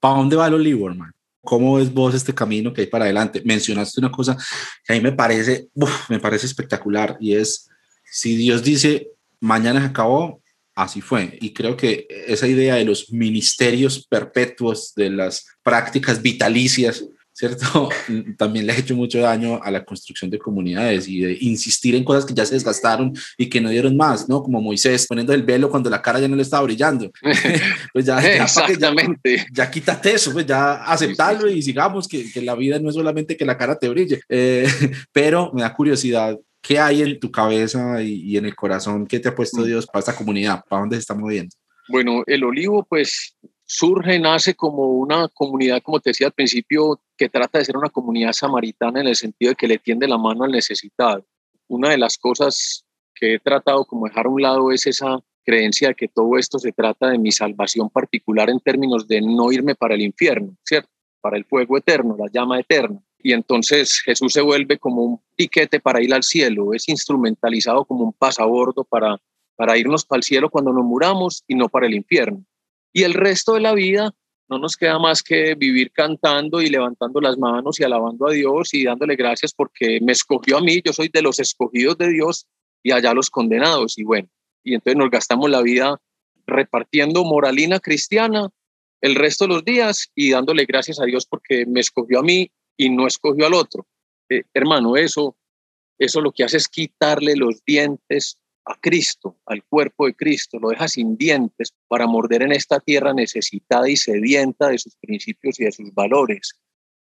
¿para dónde va el olivo, hermano? ¿Cómo ves vos este camino que hay para adelante? Mencionaste una cosa que a mí me parece, me parece espectacular y es, si Dios dice, mañana se acabó, así fue. Y creo que esa idea de los ministerios perpetuos, de las prácticas vitalicias, ¿cierto? También le ha hecho mucho daño a la construcción de comunidades y de insistir en cosas que ya se desgastaron y que no dieron más, ¿no? Como Moisés poniendo el velo cuando la cara ya no le estaba brillando. pues ya, ya, Exactamente. Ya, quítate eso, pues ya aceptarlo y sigamos, que, que, la vida no es solamente que la cara te brille. Eh, pero me da curiosidad, ¿qué hay en tu cabeza y, y en el corazón que te ha puesto mm. Dios para esta comunidad? ¿Para dónde se está moviendo? Bueno, el olivo, pues surge, nace como una comunidad, como te decía al principio, que trata de ser una comunidad samaritana en el sentido de que le tiende la mano al necesitado. Una de las cosas que he tratado como dejar a un lado es esa creencia de que todo esto se trata de mi salvación particular en términos de no irme para el infierno, ¿cierto? Para el fuego eterno, la llama eterna. Y entonces Jesús se vuelve como un piquete para ir al cielo, es instrumentalizado como un pasabordo para, para irnos para el cielo cuando nos muramos y no para el infierno. Y el resto de la vida no nos queda más que vivir cantando y levantando las manos y alabando a Dios y dándole gracias porque me escogió a mí, yo soy de los escogidos de Dios y allá los condenados. Y bueno, y entonces nos gastamos la vida repartiendo moralina cristiana el resto de los días y dándole gracias a Dios porque me escogió a mí y no escogió al otro. Eh, hermano, eso, eso lo que hace es quitarle los dientes a Cristo, al cuerpo de Cristo, lo deja sin dientes para morder en esta tierra necesitada y sedienta de sus principios y de sus valores.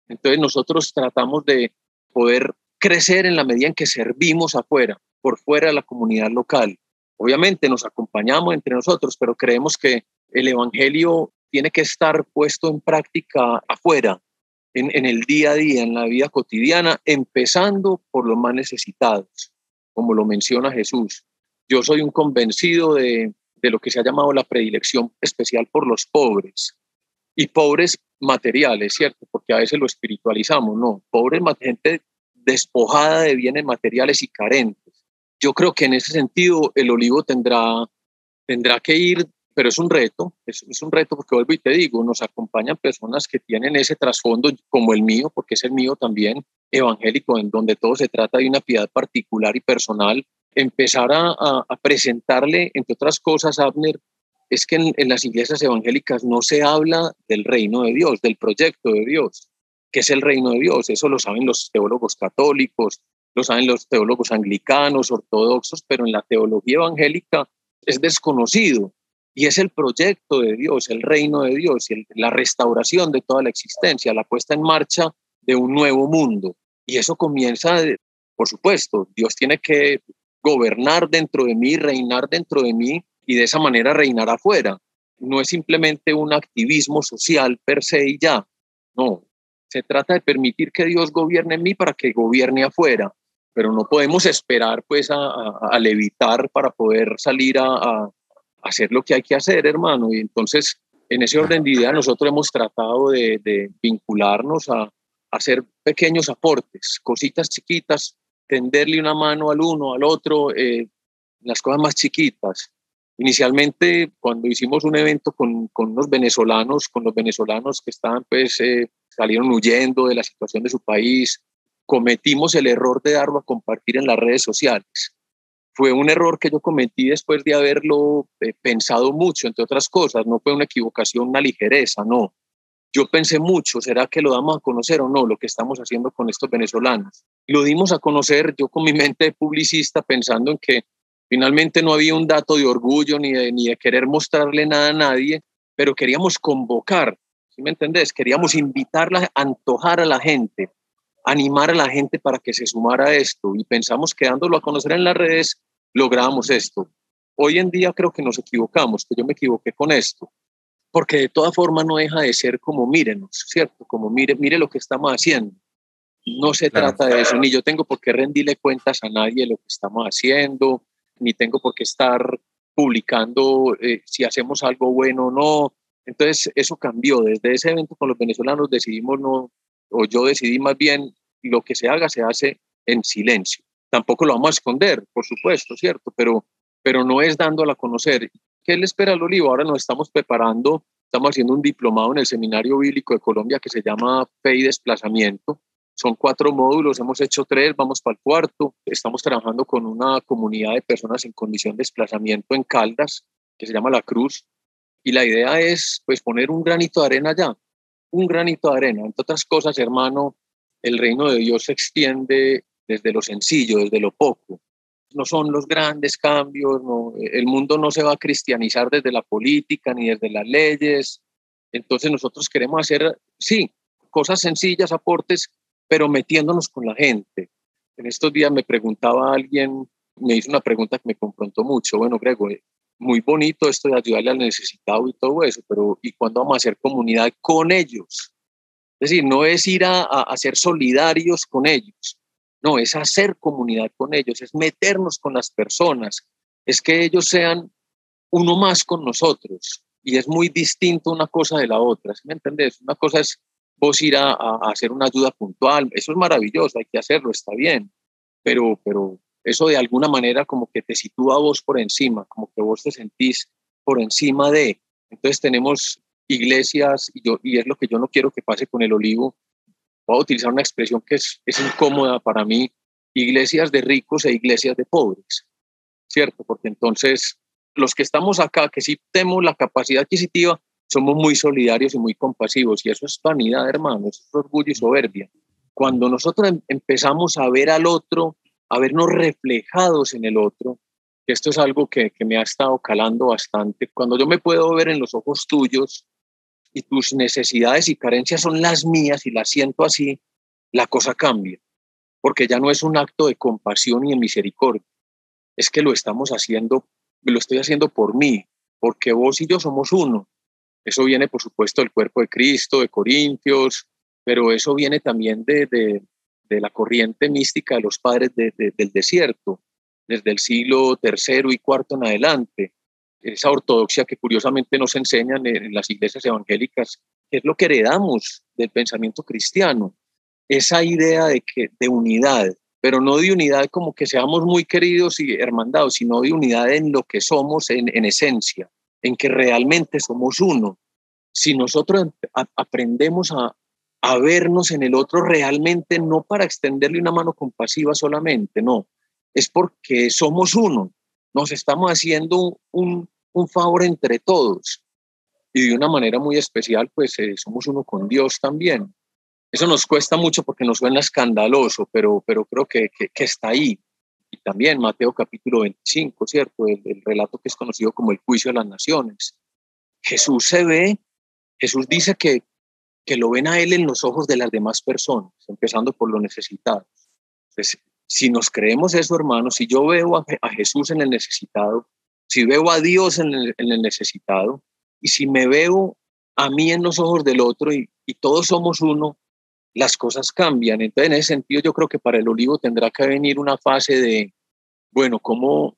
Entonces nosotros tratamos de poder crecer en la medida en que servimos afuera, por fuera de la comunidad local. Obviamente nos acompañamos entre nosotros, pero creemos que el Evangelio tiene que estar puesto en práctica afuera, en, el día a día, en la vida cotidiana, empezando por los más necesitados, como lo menciona Jesús. Yo soy un convencido de, lo que se ha llamado la predilección especial por los pobres y pobres materiales, ¿cierto? Porque a veces lo espiritualizamos, no, pobres, gente despojada de bienes materiales y carentes. Yo creo que en ese sentido el olivo tendrá, tendrá que ir, pero es un reto, es, es un reto porque vuelvo y te digo, nos acompañan personas que tienen ese trasfondo como el mío, porque es el mío también, evangélico en donde todo se trata de una piedad particular y personal, empezar a, presentarle, entre otras cosas, Abner, es que en, las iglesias evangélicas no se habla del reino de Dios, del proyecto de Dios, que es el reino de Dios. Eso lo saben los teólogos católicos, lo saben los teólogos anglicanos, ortodoxos, pero en la teología evangélica es desconocido. Y es el proyecto de Dios, el reino de Dios, la restauración de toda la existencia, la puesta en marcha de un nuevo mundo. Y eso comienza, por supuesto, Dios tiene que gobernar dentro de mí, reinar dentro de mí y de esa manera reinar afuera. No es simplemente un activismo social per se y ya. No, se trata de permitir que Dios gobierne en mí para que gobierne afuera, pero no podemos esperar pues a, levitar para poder salir a, hacer lo que hay que hacer, hermano. Y entonces, en ese orden de idea, nosotros hemos tratado de, vincularnos a, hacer pequeños aportes, cositas chiquitas, tenderle una mano al uno, al otro, eh, las cosas más chiquitas. Inicialmente, cuando hicimos un evento con, con unos venezolanos, con los venezolanos que estaban, pues, eh, salieron huyendo de la situación de su país, cometimos el error de darlo a compartir en las redes sociales. Fue un error que yo cometí después de haberlo eh, pensado mucho, entre otras cosas. No fue una equivocación, una ligereza, no. Yo pensé mucho, ¿será que lo damos a conocer o no lo que estamos haciendo con estos venezolanos? Lo dimos a conocer yo con mi mente de publicista pensando en que finalmente no había un dato de orgullo ni de, ni de querer mostrarle nada a nadie, pero queríamos convocar, ¿sí me entendés? Queríamos invitarla, antojar a la gente, animar a la gente para que se sumara a esto y pensamos que dándolo a conocer en las redes logramos esto. Hoy en día creo que nos equivocamos, que yo me equivoqué con esto porque de toda forma no deja de ser como mírenos, ¿cierto? Como mire, mire lo que estamos haciendo. No se trata de eso, ni yo tengo por qué rendirle cuentas a nadie de lo que estamos haciendo, ni tengo por qué estar publicando eh, si hacemos algo bueno o no. Entonces, eso cambió. Desde ese evento con los venezolanos decidimos no, o yo decidí más bien, lo que se haga se hace en silencio. Tampoco lo vamos a esconder, por supuesto, ¿cierto? Pero, pero no es dándolo a conocer. ¿Qué le espera al olivo? Ahora nos estamos preparando, estamos haciendo un diplomado en el Seminario Bíblico de Colombia que se llama Fe y Desplazamiento. Son cuatro módulos, hemos hecho tres, vamos para el cuarto. Estamos trabajando con una comunidad de personas en condición de desplazamiento en Caldas, que se llama La Cruz. Y la idea es pues poner un granito de arena allá, un granito de arena. Entre otras cosas, hermano, el reino de Dios se extiende desde lo sencillo, desde lo poco no son los grandes cambios, el mundo no se va a cristianizar desde la política ni desde las leyes. Entonces nosotros queremos hacer, sí, cosas sencillas, aportes, pero metiéndonos con la gente. En estos días me preguntaba alguien, me hizo una pregunta que me confrontó mucho. Bueno, Grego, muy bonito esto de ayudarle al necesitado y todo eso, pero ¿y cuándo vamos a hacer comunidad con ellos? Es decir, no es ir a, a, a ser solidarios con ellos, no, es hacer comunidad con ellos, es meternos con las personas, es que ellos sean uno más con nosotros. Y es muy distinto una cosa de la otra, ¿sí me entendés? Una cosa es vos ir a, hacer una ayuda puntual, eso es maravilloso, hay que hacerlo, está bien, pero, pero eso de alguna manera como que te sitúa a vos por encima, como que vos te sentís por encima de. Entonces tenemos iglesias, y, yo, y es lo que yo no quiero que pase con el olivo, voy a utilizar una expresión que es, es incómoda para mí, iglesias de ricos e iglesias de pobres, ¿cierto? Porque entonces los que estamos acá, que sí tenemos la capacidad adquisitiva, somos muy solidarios y muy compasivos, y eso es vanidad, hermano, eso es orgullo y soberbia. Cuando nosotros em, empezamos a ver al otro, a vernos reflejados en el otro, esto es algo que, que me ha estado calando bastante, cuando yo me puedo ver en los ojos tuyos, y tus necesidades y carencias son las mías y las siento así, la cosa cambia, porque ya no es un acto de compasión y de misericordia, es que lo estamos haciendo, lo estoy haciendo por mí, porque vos y yo somos uno. Eso viene, por supuesto, del cuerpo de Cristo, de Corintios, pero eso viene también de, de, la corriente mística de los padres del desierto, desde el siglo tercero y cuarto en adelante esa ortodoxia que curiosamente nos enseñan en las iglesias evangélicas, que es lo que heredamos del pensamiento cristiano, esa idea de, que, de unidad, pero no de unidad como que seamos muy queridos y hermandados, sino de unidad en lo que somos en, en esencia, en que realmente somos uno. Si nosotros aprendemos a, a vernos en el otro realmente no para extenderle una mano compasiva solamente, no, es porque somos uno, nos estamos haciendo un, un favor entre todos y de una manera muy especial, pues eh, somos uno con Dios también. Eso nos cuesta mucho porque nos suena escandaloso, pero, pero creo que, que, está ahí. Y también Mateo capítulo 25, ¿cierto? El, el, relato que es conocido como el juicio de las naciones. Jesús se ve, Jesús dice que, que lo ven a Él en los ojos de las demás personas, empezando por los necesitados. Si nos creemos eso, hermanos, si yo veo a, a Jesús en el necesitado, si veo a Dios en el, en el necesitado, y si me veo a mí en los ojos del otro y, y todos somos uno, las cosas cambian. Entonces, en ese sentido, yo creo que para el olivo tendrá que venir una fase de, bueno, como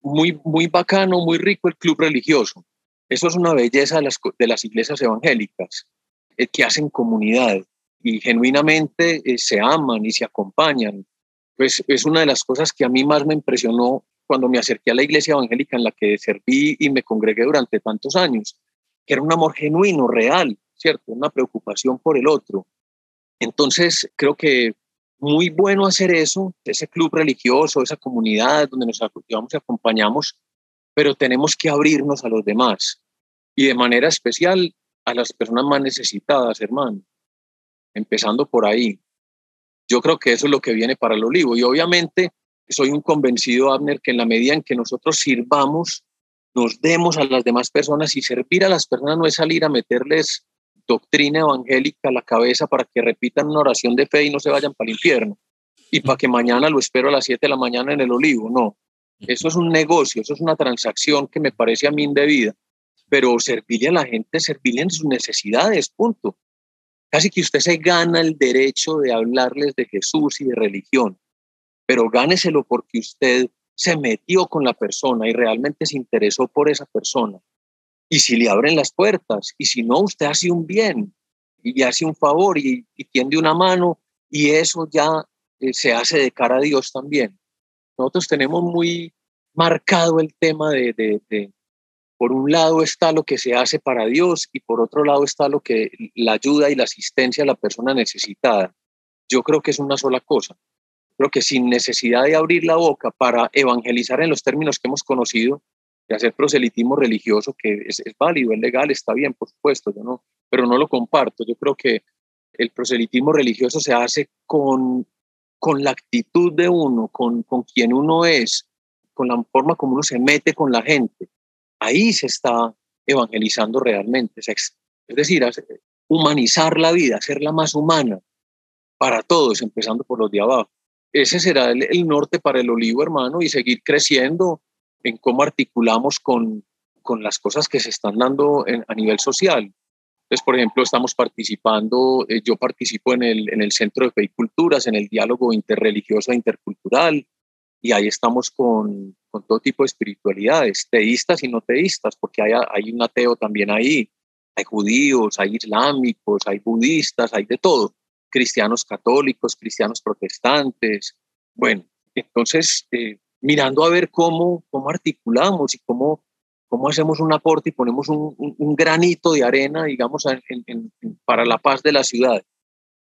muy, muy bacano, muy rico el club religioso. Eso es una belleza de las, de las iglesias evangélicas, eh, que hacen comunidad y genuinamente eh, se aman y se acompañan. Pues es una de las cosas que a mí más me impresionó cuando me acerqué a la iglesia evangélica en la que serví y me congregué durante tantos años, que era un amor genuino, real, ¿cierto? Una preocupación por el otro. Entonces, creo que muy bueno hacer eso, ese club religioso, esa comunidad donde nos ayudamos y acompañamos, pero tenemos que abrirnos a los demás y de manera especial a las personas más necesitadas, hermano. Empezando por ahí. Yo creo que eso es lo que viene para el olivo y obviamente soy un convencido, Abner, que en la medida en que nosotros sirvamos, nos demos a las demás personas y servir a las personas no es salir a meterles doctrina evangélica a la cabeza para que repitan una oración de fe y no se vayan para el infierno. Y para que mañana lo espero a las 7 de la mañana en el olivo. No, eso es un negocio, eso es una transacción que me parece a mí indebida. Pero servirle a la gente, servirle en sus necesidades, punto. Casi que usted se gana el derecho de hablarles de Jesús y de religión pero gáneselo porque usted se metió con la persona y realmente se interesó por esa persona. Y si le abren las puertas, y si no, usted hace un bien y hace un favor y, tiende una mano y eso ya eh, se hace de cara a Dios también. Nosotros tenemos muy marcado el tema de, por un lado está lo que se hace para Dios y por otro lado está lo que la ayuda y la asistencia a la persona necesitada. Yo creo que es una sola cosa creo que sin necesidad de abrir la boca para evangelizar en los términos que hemos conocido, de hacer proselitismo religioso, que es, válido, es legal, está bien, por supuesto, yo no, pero no lo comparto. Yo creo que el proselitismo religioso se hace con, con la actitud de uno, con, con quien uno es, con la forma como uno se mete con la gente. Ahí se está evangelizando realmente. Es decir, humanizar la vida, hacerla más humana para todos, empezando por los de abajo ese será el, norte para el olivo, hermano, y seguir creciendo en cómo articulamos con, con las cosas que se están dando a nivel social. Entonces, por ejemplo, estamos participando, eh, yo participo en el, en el Centro de Fe y Culturas, en el diálogo interreligioso e intercultural, y ahí estamos con, con todo tipo de espiritualidades, teístas y no teístas, porque hay, hay un ateo también ahí, hay judíos, hay islámicos, hay budistas, hay de todo cristianos católicos, cristianos protestantes. Bueno, entonces, eh, mirando a ver cómo, cómo articulamos y cómo, cómo hacemos un aporte y ponemos un, un, granito de arena, digamos, para la paz de la ciudad,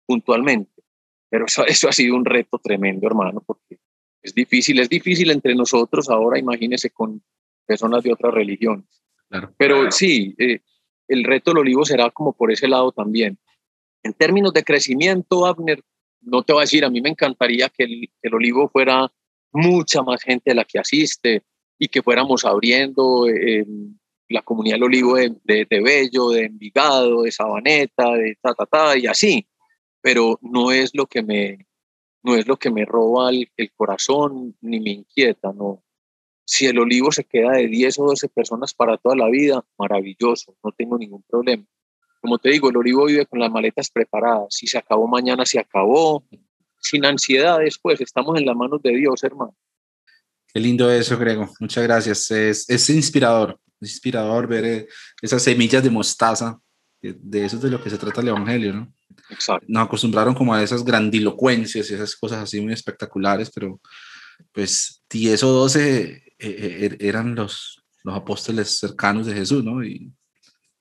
puntualmente. Pero eso, eso ha sido un reto tremendo, hermano, porque es difícil, es difícil entre nosotros ahora, imagínese, con personas de otras religiones. Pero sí, eh, el reto del olivo será como por ese lado también. En términos de crecimiento, Abner, no te voy a decir, a mí me encantaría que el, olivo fuera mucha más gente de la que asiste y que fuéramos abriendo eh, la comunidad del olivo de, de, Bello, de Envigado, de Sabaneta, de ta, ta, ta, y así. Pero no es lo que me, no es lo que me roba el, corazón ni me inquieta, no. Si el olivo se queda de 10 o 12 personas para toda la vida, maravilloso, no tengo ningún problema como te digo, el olivo vive con las maletas preparadas. Si se acabó mañana, se acabó. Sin ansiedades, pues estamos en las manos de Dios, hermano. Qué lindo eso, Grego. Muchas gracias. Es, es inspirador, es inspirador ver eh, esas semillas de mostaza. De eso es de lo que se trata el Evangelio, ¿no? Exacto. Nos acostumbraron como a esas grandilocuencias y esas cosas así muy espectaculares, pero pues 10 o 12 eh, eh, er, eran los, los apóstoles cercanos de Jesús, ¿no? Y,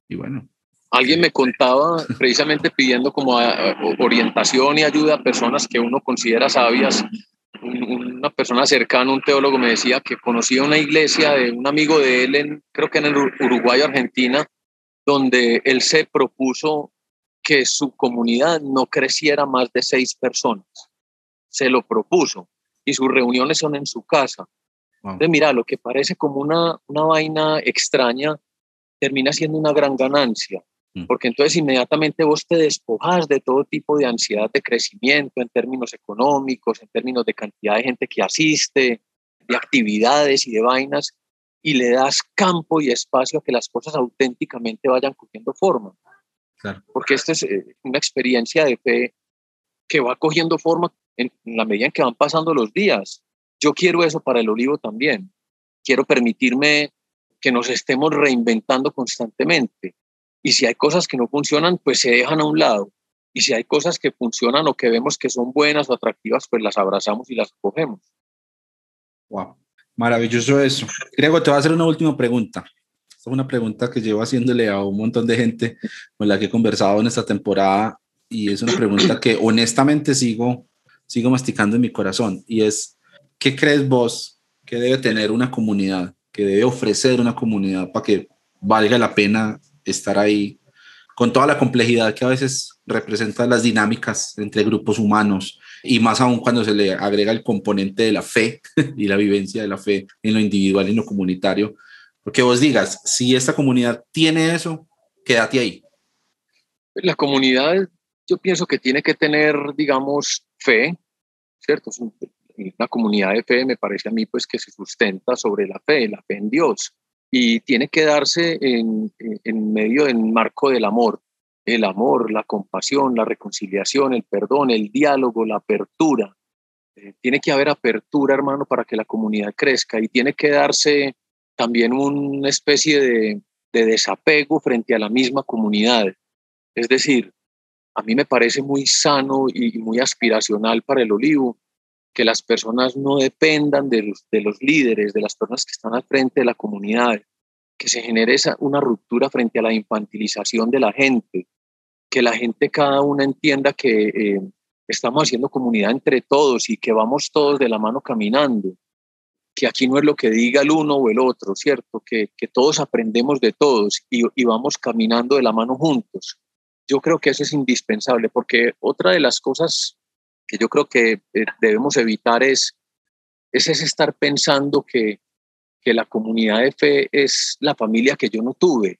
y bueno, Alguien me contaba, precisamente pidiendo como orientación y ayuda a personas que uno considera sabias. una persona cercana, un teólogo, me decía que conocía una iglesia de un amigo de él, en, creo que en el Uruguay, Argentina, donde él se propuso que su comunidad no creciera más de seis personas. Se lo propuso y sus reuniones son en su casa. Entonces, mira, lo que parece como una, una vaina extraña termina siendo una gran ganancia, mm. porque entonces inmediatamente vos te despojas de todo tipo de ansiedad de crecimiento en términos económicos, en términos de cantidad de gente que asiste, de actividades y de vainas, y le das campo y espacio a que las cosas auténticamente vayan cogiendo forma. Porque esta es eh, una experiencia de fe que va cogiendo forma en, la medida en que van pasando los días. Yo quiero eso para el olivo también. Quiero permitirme que nos estemos reinventando constantemente. Y si hay cosas que no funcionan, pues se dejan a un lado. Y si hay cosas que funcionan o que vemos que son buenas o atractivas, pues las abrazamos y las cogemos. Wow. Maravilloso eso. Grego, te voy a hacer una última pregunta. Es una pregunta que llevo haciéndole a un montón de gente con la que he conversado en esta temporada y es una pregunta que honestamente sigo, sigo masticando en mi corazón y es, ¿qué crees vos que debe tener una comunidad, que debe ofrecer una comunidad para que valga la pena estar ahí con toda la complejidad que a veces representa las dinámicas entre grupos humanos, y más aún cuando se le agrega el componente de la fe y la vivencia de la fe en lo individual y en lo comunitario. Porque vos digas, si esta comunidad tiene eso, quédate ahí. La comunidad, yo pienso que tiene que tener, digamos, fe, ¿cierto? Una comunidad de fe me parece a mí pues que se sustenta sobre la fe, la fe en Dios, y tiene que darse en, en medio del marco del amor, el amor, la compasión, la reconciliación, el perdón, el diálogo, la apertura. Eh, tiene que haber apertura, hermano, para que la comunidad crezca y tiene que darse también una especie de, de desapego frente a la misma comunidad. Es decir, a mí me parece muy sano y muy aspiracional para el olivo que las personas no dependan de los, de los líderes, de las personas que están al frente de la comunidad, que se genere esa, una ruptura frente a la infantilización de la gente, que la gente cada una entienda que eh, estamos haciendo comunidad entre todos y que vamos todos de la mano caminando, que aquí no es lo que diga el uno o el otro, ¿cierto? Que, que todos aprendemos de todos y, y, vamos caminando de la mano juntos. Yo creo que eso es indispensable porque otra de las cosas que yo creo que eh, debemos evitar es, es ese estar pensando que, que la comunidad de fe es la familia que yo no tuve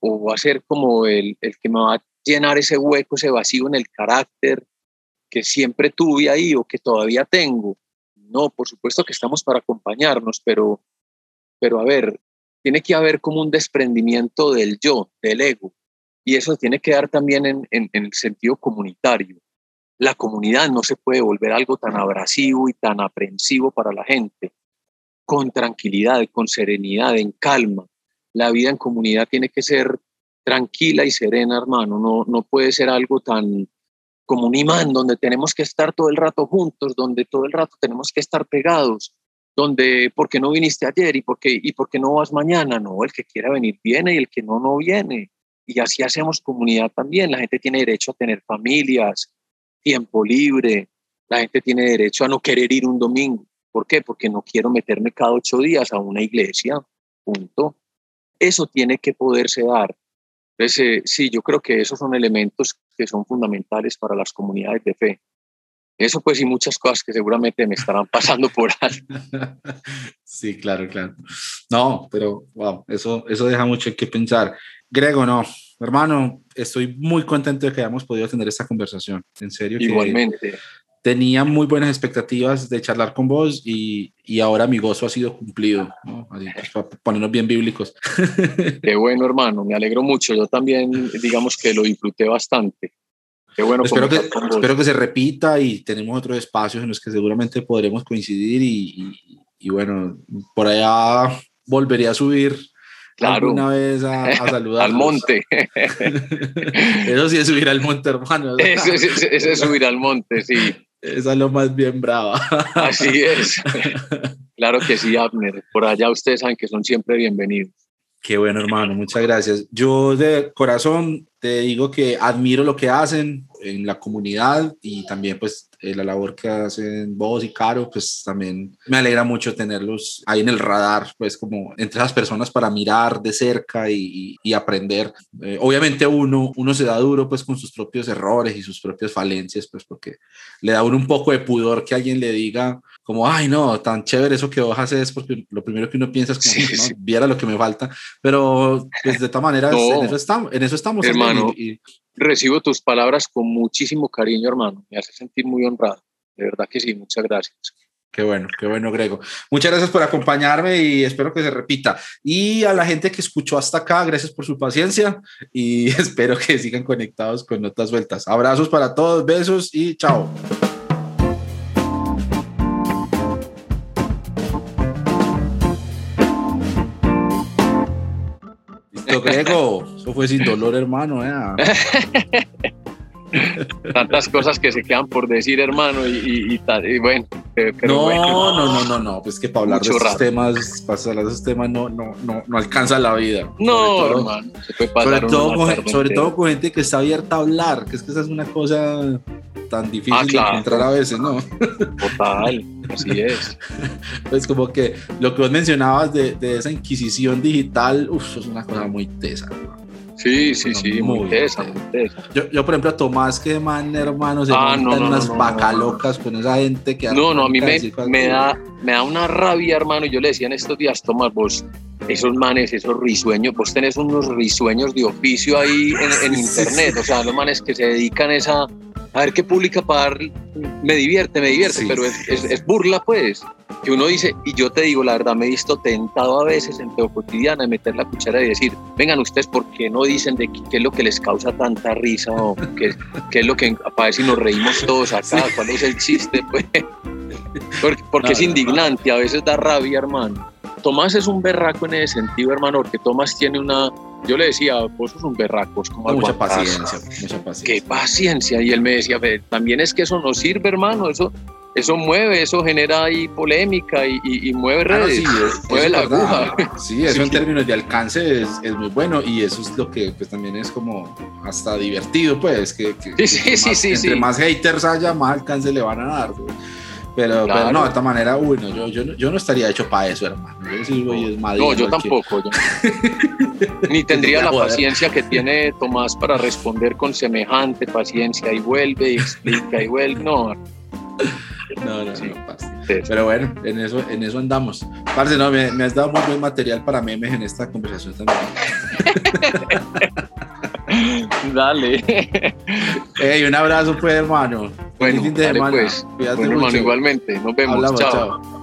o va a ser como el, el que me va a llenar ese hueco, ese vacío en el carácter que siempre tuve ahí o que todavía tengo. No, por supuesto que estamos para acompañarnos, pero, pero a ver, tiene que haber como un desprendimiento del yo, del ego, y eso tiene que dar también en, en, el sentido comunitario. La comunidad no se puede volver algo tan abrasivo y tan aprensivo para la gente. Con tranquilidad, con serenidad, en calma. La vida en comunidad tiene que ser tranquila y serena, hermano. No, no puede ser algo tan como un imán donde tenemos que estar todo el rato juntos, donde todo el rato tenemos que estar pegados, donde ¿por qué no viniste ayer y por qué, y por qué no vas mañana? No, el que quiera venir viene y el que no, no viene. Y así hacemos comunidad también. La gente tiene derecho a tener familias, tiempo libre. La gente tiene derecho a no querer ir un domingo. ¿Por qué? Porque no quiero meterme cada ocho días a una iglesia. Punto. Eso tiene que poderse dar. Entonces, eh, sí, yo creo que esos son elementos que son fundamentales para las comunidades de fe. Eso pues y muchas cosas que seguramente me estarán pasando por ahí. Sí, claro, claro. No, pero wow, eso, eso deja mucho que pensar. Grego, no, hermano, estoy muy contento de que hayamos podido tener esta conversación. En serio. Igualmente tenía muy buenas expectativas de charlar con vos y, y ahora mi gozo ha sido cumplido, ¿no? Así, pues, para ponernos bien bíblicos. Qué bueno, hermano, me alegro mucho. Yo también, digamos que lo disfruté bastante. Qué bueno. Espero que, espero que se repita y tenemos otros espacios en los que seguramente podremos coincidir y, y, bueno, por allá volveré a subir claro. alguna vez a, a saludar. al monte. Eso sí es subir al monte, hermano. Eso, eso es subir al monte, sí. Esa es lo más bien brava. Así es. Claro que sí, Abner. Por allá ustedes saben que son siempre bienvenidos. Qué bueno, hermano, muchas gracias. Yo de corazón te digo que admiro lo que hacen en la comunidad y también pues eh, la labor que hacen vos y Caro, pues también me alegra mucho tenerlos ahí en el radar, pues como entre esas personas para mirar de cerca y, y, aprender. Eh, obviamente uno, uno se da duro pues con sus propios errores y sus propias falencias, pues porque le da uno un poco de pudor que alguien le diga como, ay no, tan chévere eso que vos haces, porque lo primero que uno piensa es como, ¿no? viera lo que me falta, pero pues de todas maneras en, eso estamos, en eso estamos. Hermano, y, recibo tus palabras con muchísimo cariño, hermano. Me hace sentir muy honrado. De verdad que sí, muchas gracias. Qué bueno, qué bueno, Grego. Muchas gracias por acompañarme y espero que se repita. Y a la gente que escuchó hasta acá, gracias por su paciencia y espero que sigan conectados con Notas Vueltas. Abrazos para todos, besos y chao. Grego, eso fue sin dolor, hermano. ¿eh? Tantas cosas que se quedan por decir, hermano, y, y, bueno. no, no, no, no, no, pues que para hablar de esos temas, para hablar de esos temas no, no, no, no alcanza la vida. No, hermano, se puede pasar sobre, todo con, sobre todo con gente que está abierta a hablar, que es que esa es una cosa tan difícil ah, de encontrar a veces, ¿no? Total, así es. Pues como que lo que vos mencionabas de, de esa inquisición digital, uff, es una cosa muy tesa, Sí, sí, sí, muy, tesa, muy tesa. Yo, yo, por ejemplo, a Tomás que man, hermano, se ah, no, unas vacas locas con esa gente que... No, no, a mí me, me, da, me da una rabia, hermano. Yo le decía en estos días, Tomás, vos, esos manes, esos risueños, vos tenés unos risueños de oficio ahí en, en internet, o sea, los manes que se dedican a esa a ver qué publica para dar, me divierte, me divierte, pero es, es, burla pues. Que uno dice, y yo te digo, la verdad, me he visto tentado a veces en todo cotidiana de meter la cuchara y decir, vengan ustedes, ¿por qué no dicen de qué, es lo que les causa tanta risa o qué, qué es lo que, para ver si nos reímos todos acá, cuál es el chiste, pues? Porque, porque es indignante, a veces da rabia, hermano. Tomás es un berraco en ese sentido, hermano, porque Tomás tiene una, yo le decía, vos sos un berraco, es como mucha paciencia, mucha paciencia. Qué paciencia. Y él me decía, también es que eso no sirve, hermano, eso, eso mueve, eso genera ahí polémica y, mueve redes, sí, mueve la aguja. Sí, eso en términos de alcance es, es, muy bueno y eso es lo que pues también es como hasta divertido, pues, que, que, sí, sí, sí, entre más haters haya, más alcance le van a dar. Pero, pero, no, de esta manera, uy, no, yo, yo, yo, no estaría hecho para eso, hermano. Yo sí voy no, yo tampoco. Yo. Ni tendría la paciencia que tiene Tomás para responder con semejante paciencia y vuelve y explica y vuelve. No. No, no, sí. Pero bueno, en eso, en eso andamos. Parce, no, me, me has dado muy buen material para memes en esta conversación también. Dale. Hey, un abrazo, pues, hermano. Bueno, dale, pues. bueno, hermano, igualmente. Nos vemos. chao.